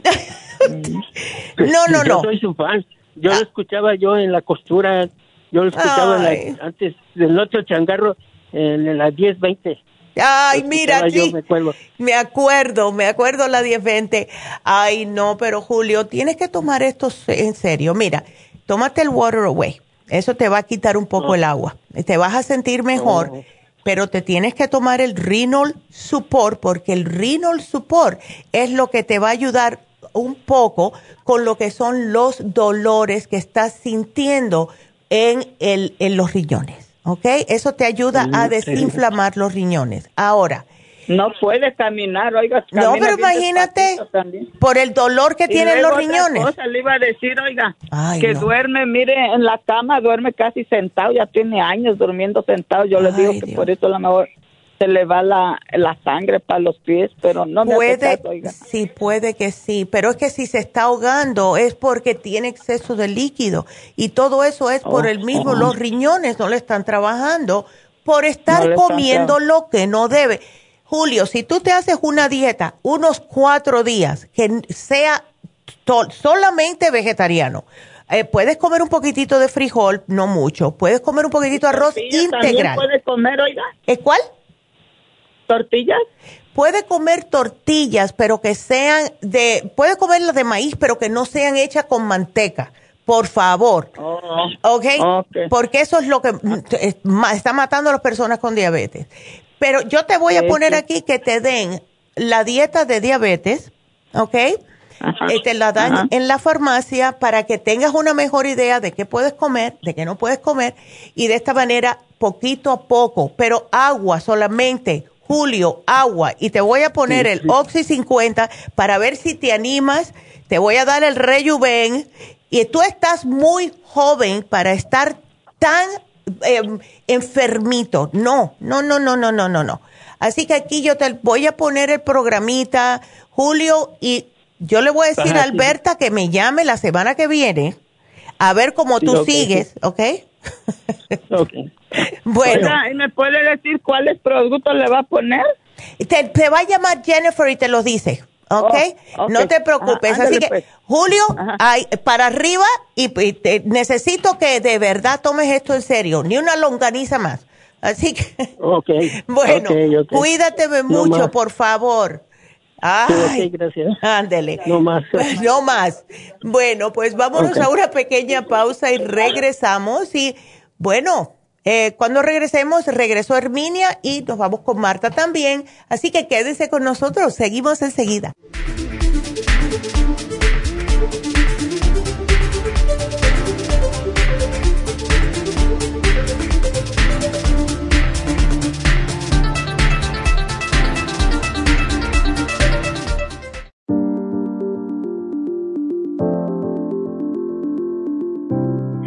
[SPEAKER 4] [laughs] no, no, no.
[SPEAKER 11] Yo soy su fan. Yo lo ah. escuchaba yo en la costura. Yo lo escuchaba antes del otro changarro en las 10, 20.
[SPEAKER 4] Ay, mira, sí. Me acuerdo. me acuerdo, la 1020. Ay, no, pero Julio, tienes que tomar esto en serio. Mira, tómate el Water Away. Eso te va a quitar un poco el agua. Te vas a sentir mejor, oh. pero te tienes que tomar el Renal Support porque el Renal Support es lo que te va a ayudar un poco con lo que son los dolores que estás sintiendo en, el, en los riñones. ¿Ok? Eso te ayuda a desinflamar los riñones. Ahora.
[SPEAKER 6] No puede caminar, oiga.
[SPEAKER 4] No, pero imagínate, por el dolor que tienen los riñones.
[SPEAKER 6] Cosa, le iba a decir, oiga, que duerme, mire, en la cama, duerme casi sentado, ya tiene años durmiendo sentado. Yo le digo que por eso a lo mejor se le va la, sangre para los pies, pero no me
[SPEAKER 4] puede, Sí, puede que sí, pero es que si se está ahogando es porque tiene exceso de líquido y todo eso es por el mismo, los riñones no le están trabajando por estar comiendo lo que no debe. Julio, si tú te haces una dieta unos cuatro días que sea solamente vegetariano, eh, puedes comer un poquitito de frijol, no mucho. Puedes comer un poquitito de arroz integral.
[SPEAKER 6] ¿Puedes comer, oiga?
[SPEAKER 4] ¿Es cuál?
[SPEAKER 6] ¿Tortillas?
[SPEAKER 4] Puede comer tortillas, pero que sean de, puede comer las de maíz, pero que no sean hechas con manteca. Por favor. Oh. Porque eso es lo que está matando a las personas con diabetes. Pero yo te voy a poner aquí que te den la dieta de diabetes, ¿ok? Eh, te la dan en la farmacia para que tengas una mejor idea de qué puedes comer, de qué no puedes comer, y de esta manera, poquito a poco, pero agua solamente, Julio, agua, y te voy a poner el Oxy 50 para ver si te animas, te voy a dar el Rejuven, y tú estás muy joven para estar tan em, enfermito. No, no, no, no, no, no, no, no. Así que aquí yo te voy a poner el programita, Julio, y yo le voy a decir a Alberta que me llame la semana que viene a ver cómo tú sigues, ¿ok?
[SPEAKER 6] Ok. bueno. ¿Y me puede decir cuáles productos le va a poner?
[SPEAKER 4] Te, va a llamar Jennifer y te los dice. ¿ok? Oh, no te preocupes. Así que, pues. Julio, para arriba y, necesito que de verdad tomes esto en serio, ni una longaniza más. Así que,
[SPEAKER 6] ok. [laughs]
[SPEAKER 4] bueno, cuídate mucho, por favor.
[SPEAKER 6] Ay, gracias.
[SPEAKER 4] Ándele.
[SPEAKER 6] No más.
[SPEAKER 4] No más. Bueno, pues vámonos a una pequeña pausa y regresamos. Y bueno, eh, cuando regresemos, regresó Herminia y nos vamos con Marta también. Así que quédese con nosotros. Seguimos enseguida.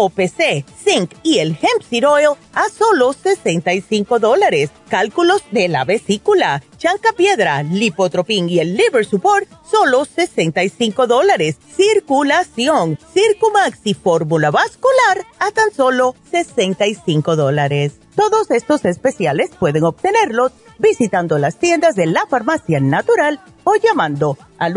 [SPEAKER 4] OPC, Zinc y el Hemp Seed Oil a solo 65 dólares. Cálculos de la vesícula Chanca Piedra, Lipotropin y el Liver Support, solo 65 dólares. Circulación, Circumax y Fórmula Vascular a tan solo 65 dólares. Todos estos especiales pueden obtenerlos visitando las tiendas de la farmacia natural o llamando al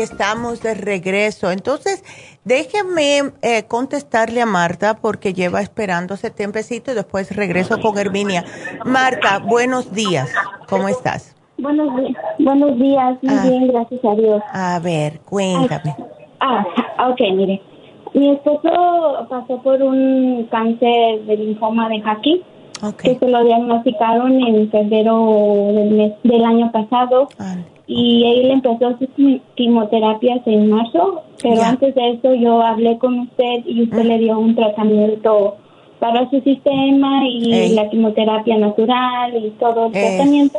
[SPEAKER 4] Estamos de regreso. Entonces, déjenme eh, contestarle a Marta porque lleva esperando ese tiempecito y después regreso con Herminia. Marta, buenos días. ¿Cómo estás?
[SPEAKER 12] Buenos días. Buenos días. Muy ah. bien, gracias a Dios.
[SPEAKER 4] A ver, cuéntame.
[SPEAKER 12] Ah, ok, mire. Mi esposo pasó por un cáncer de linfoma de Jackie que se lo diagnosticaron en febrero del, mes, del año pasado. Y él empezó sus quimioterapias en marzo, pero antes de eso yo hablé con usted y usted ah. le dio un tratamiento para su sistema y la quimioterapia natural y todo el tratamiento.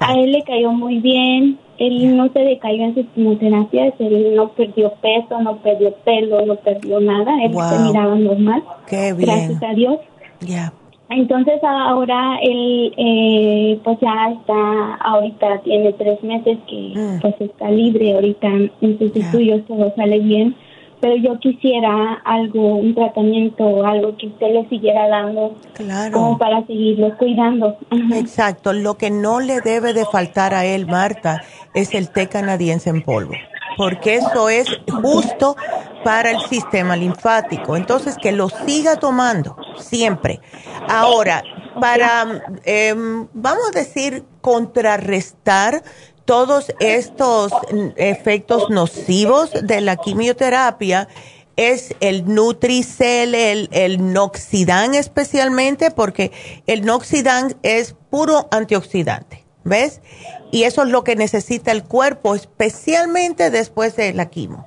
[SPEAKER 12] A él le cayó muy bien, él no se decayó en sus quimioterapias, él no perdió peso, no perdió pelo, no perdió nada, él se miraba normal. Gracias a Dios. Ya. Entonces ahora él eh, pues ya está, ahorita tiene tres meses que mm. pues está libre, ahorita en sus estudios todo sale bien, pero yo quisiera algo, un tratamiento, algo que usted le siguiera dando claro. como para seguirlo cuidando.
[SPEAKER 4] Exacto, lo que no le debe de faltar a él, Marta, es el té canadiense en polvo porque eso es justo para el sistema linfático. Entonces, que lo siga tomando siempre. Ahora, para, em, vamos a decir, contrarrestar todos estos efectos nocivos de la quimioterapia, es el Nutricel, el, el Noxidan especialmente, porque el Noxidan es puro antioxidante, ¿ves? Y eso es lo que necesita el cuerpo, especialmente después de la quimo.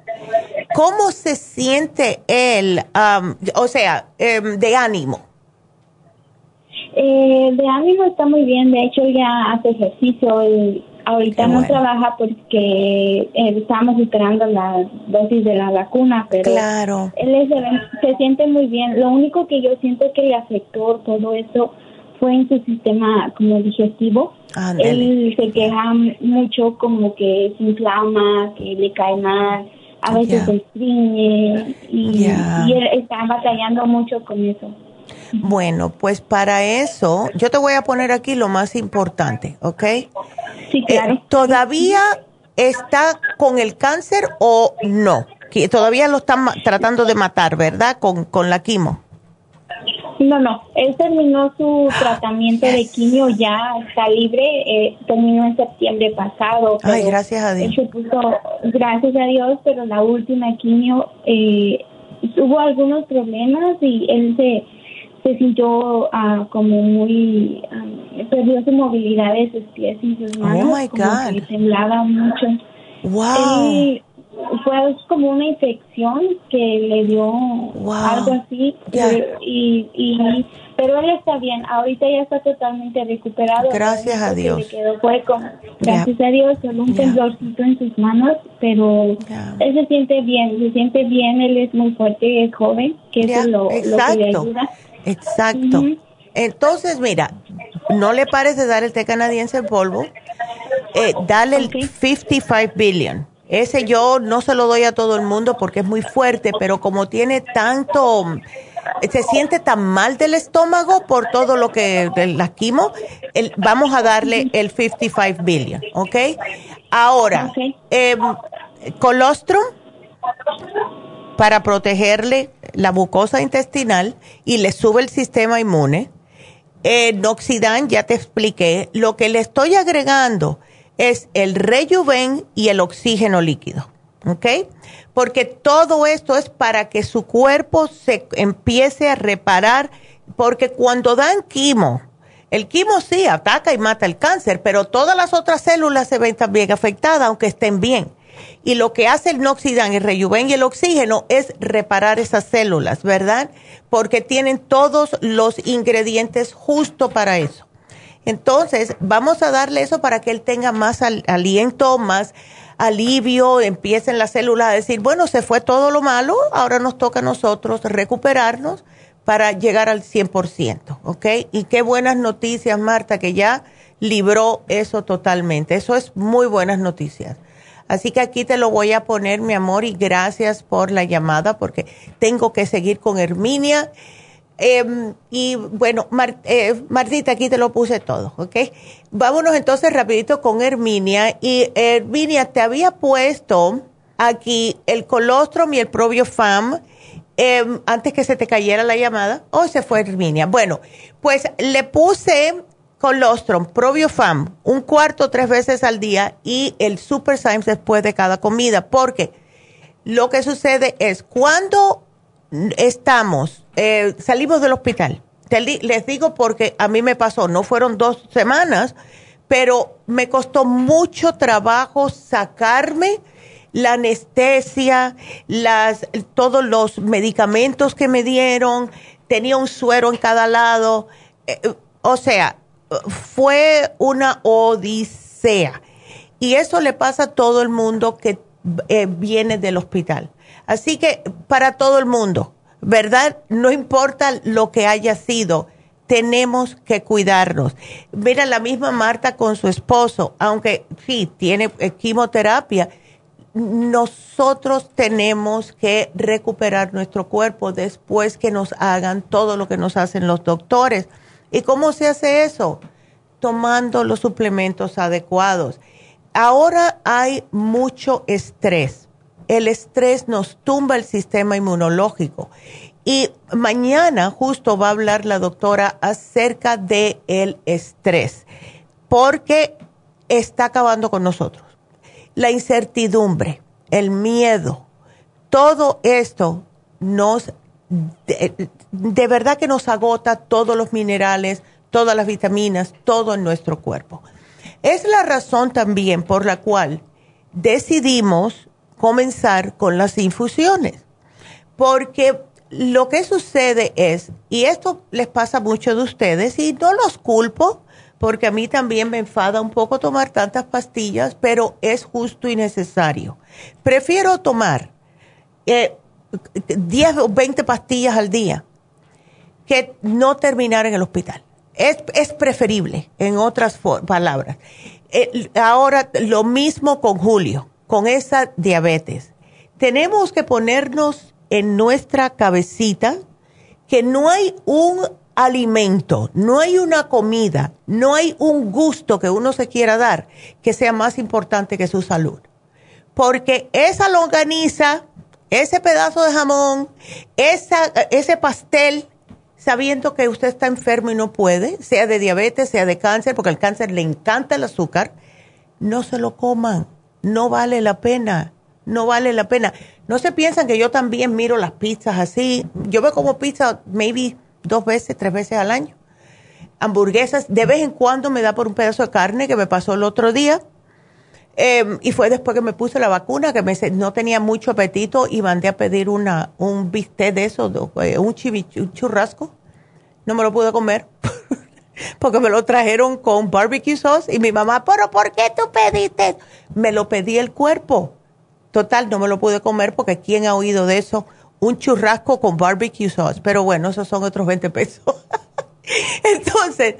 [SPEAKER 4] ¿Cómo se siente él, o sea, em, de ánimo?
[SPEAKER 12] Eh, de ánimo está muy bien, de hecho ya hace ejercicio y ahorita no trabaja porque eh, estamos esperando la dosis de la vacuna, pero claro. él se siente muy bien. Lo único que yo siento que le afectó todo eso fue en su sistema como digestivo. Él se queja mucho como que se inflama, que le cae mal, a veces se estriñe y, él está batallando mucho con eso.
[SPEAKER 4] Bueno, pues para eso yo te voy a poner aquí lo más importante, ¿ok?
[SPEAKER 12] Sí, eh, claro.
[SPEAKER 4] ¿Todavía está con el cáncer o no? Todavía lo están tratando de matar, ¿verdad? Con, con la quimo.
[SPEAKER 12] No, no, él terminó su tratamiento de quimio, ya está libre, eh, terminó en septiembre pasado.
[SPEAKER 4] Ay, gracias a Dios.
[SPEAKER 12] gracias a Dios, pero la última quimio eh, hubo algunos problemas y él se, se sintió uh, como muy, um, perdió su movilidad de sus pies y sus manos. Oh, my God. Como temblaba mucho.
[SPEAKER 4] Wow
[SPEAKER 12] fue como una infección que le dio algo así y, y, pero él está bien. Ahorita ya está totalmente recuperado.
[SPEAKER 4] Gracias a Dios.
[SPEAKER 12] fue con, gracias a Dios solo un temblorcito en sus manos pero él se siente bien se siente bien. Él es muy fuerte es joven que eso es lo, que le ayuda.
[SPEAKER 4] Exacto. Entonces mira no le pares de dar el té canadiense en polvo. Eh, dale el 55 billion ese yo no se lo doy a todo el mundo porque es muy fuerte, pero como tiene tanto, se siente tan mal del estómago por todo lo que la quimo, vamos a darle el 55 billion, ¿ok? Ahora, em, colostrum para protegerle la mucosa intestinal y le sube el sistema inmune. Eh, Noxidan, ya te expliqué. Lo que le estoy agregando es el rejuven y el oxígeno líquido. ¿Ok? Porque todo esto es para que su cuerpo se empiece a reparar, porque cuando dan quimo, el quimo sí ataca y mata el cáncer, pero todas las otras células se ven también afectadas, aunque estén bien. Y lo que hace el Noxidan, el Rejuven y el oxígeno es reparar esas células, ¿verdad? Porque tienen todos los ingredientes justo para eso. Entonces, vamos a darle eso para que él tenga más aliento, más alivio, empiecen las células a decir, bueno, se fue todo lo malo, ahora nos toca a nosotros recuperarnos para llegar al 100%, ¿ok? Y qué buenas noticias, Marta, que ya libró eso totalmente. Eso es muy buenas noticias. Así que aquí te lo voy a poner, mi amor, y gracias por la llamada, porque tengo que seguir con Herminia. Em, y bueno, eh, Martita, aquí te lo puse todo, ¿ok? Vámonos entonces rapidito con Herminia. Y Herminia, te había puesto aquí el colostrum y el probiofam, em, antes que se te cayera la llamada, o se fue Herminia. Bueno, pues le puse colostrum, probiofam, un cuarto tres veces al día y el super Symes después de cada comida, porque lo que sucede es cuando estamos, eh, salimos del hospital, les digo porque a mí me pasó, no fueron dos semanas, pero me costó mucho trabajo sacarme la anestesia, las, todos los medicamentos que me dieron, tenía un suero en cada lado, eh, o sea, fue una odisea. Y eso le pasa a todo el mundo que eh, viene del hospital. Así que para todo el mundo, ¿verdad? No importa lo que haya sido, tenemos que cuidarnos. Mira, la misma Marta con su esposo, aunque sí, tiene eh, quimioterapia, nosotros tenemos que recuperar nuestro cuerpo después que nos hagan todo lo que nos hacen los doctores. ¿Y cómo se hace eso? Tomando los suplementos adecuados. Ahora hay mucho estrés. El estrés nos tumba el sistema inmunológico. Y mañana justo va a hablar la doctora acerca del el estrés, porque está acabando con nosotros. La incertidumbre, el miedo, todo esto nos, de verdad que nos agota todos los minerales, todas las vitaminas, todo en nuestro cuerpo. Es la razón también por la cual decidimos comenzar con las infusiones, porque lo que sucede es, y esto les pasa a muchos de ustedes, y no los culpo, porque a mí también me enfada un poco tomar tantas pastillas, pero es justo y necesario. Prefiero tomar 10 eh, o 20 pastillas al día que no terminar en el hospital. Es, preferible, en otras palabras. Eh, ahora, lo mismo con Julio, con esa diabetes. Tenemos que ponernos en nuestra cabecita que no hay un alimento, no hay una comida, no hay un gusto que uno se quiera dar que sea más importante que su salud. Porque esa longaniza, ese pedazo de jamón, esa, ese pastel sabiendo que usted está enfermo y no puede, sea de diabetes, sea de cáncer, porque al cáncer le encanta el azúcar, no se lo coman, no vale la pena, no vale la pena. No se piensan que yo también miro las pizzas así, yo veo como pizza maybe dos veces, tres veces al año. Hamburguesas, de vez en cuando me da por un pedazo de carne que me pasó el otro día. Em, y fue después que me puse la vacuna, que me, no tenía mucho apetito y mandé a pedir una, un bistec de eso, eh, un churrasco. No me lo pude comer [laughs] porque me lo trajeron con barbecue sauce y mi mamá, pero ¿por qué tú pediste? Me lo pedí el cuerpo. Total, no me lo pude comer porque ¿quién ha oído de eso? Un churrasco con barbecue sauce. Pero bueno, esos son otros 20 pesos. [laughs] Entonces,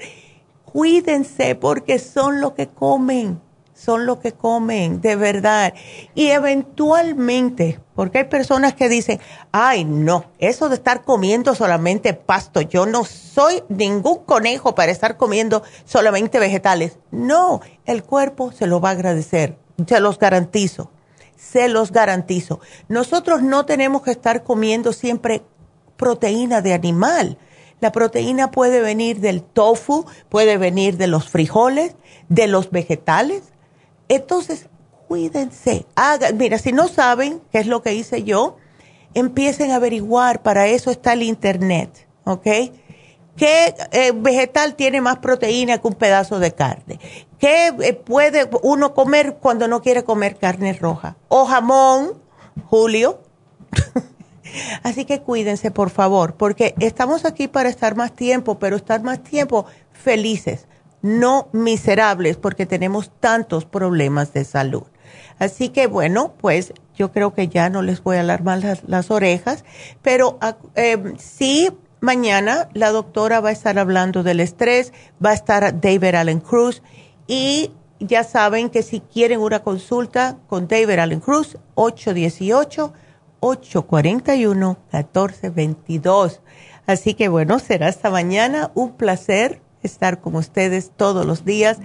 [SPEAKER 4] cuídense porque son lo que comen son lo que comen, de verdad. Y eventualmente, porque hay personas que dicen, ay, no, eso de estar comiendo solamente pasto, yo no soy ningún conejo para estar comiendo solamente vegetales. No, el cuerpo se lo va a agradecer, se los garantizo, se los garantizo. Nosotros no tenemos que estar comiendo siempre proteína de animal. La proteína puede venir del tofu, puede venir de los frijoles, de los vegetales entonces, cuídense. Hagan, mira, si no saben qué es lo que hice yo, empiecen a averiguar, para eso está el Internet, ¿ok? ¿Qué eh, vegetal tiene más proteína que un pedazo de carne? ¿Qué eh, puede uno comer cuando no quiere comer carne roja? O jamón, Julio. [laughs] Así que cuídense, por favor, porque estamos aquí para estar más tiempo, pero estar más tiempo felices no miserables porque tenemos tantos problemas de salud. Así que bueno, pues yo creo que ya no les voy a alarmar las, las orejas, pero ah, em, sí, mañana la doctora va a estar hablando del estrés, va a estar David Allen Cruz y ya saben que si quieren una consulta con David Allen Cruz, 818-841-1422. Así que bueno, será hasta mañana. Un placer estar con ustedes todos los días.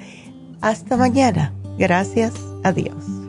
[SPEAKER 4] Hasta mañana. Gracias. Adiós.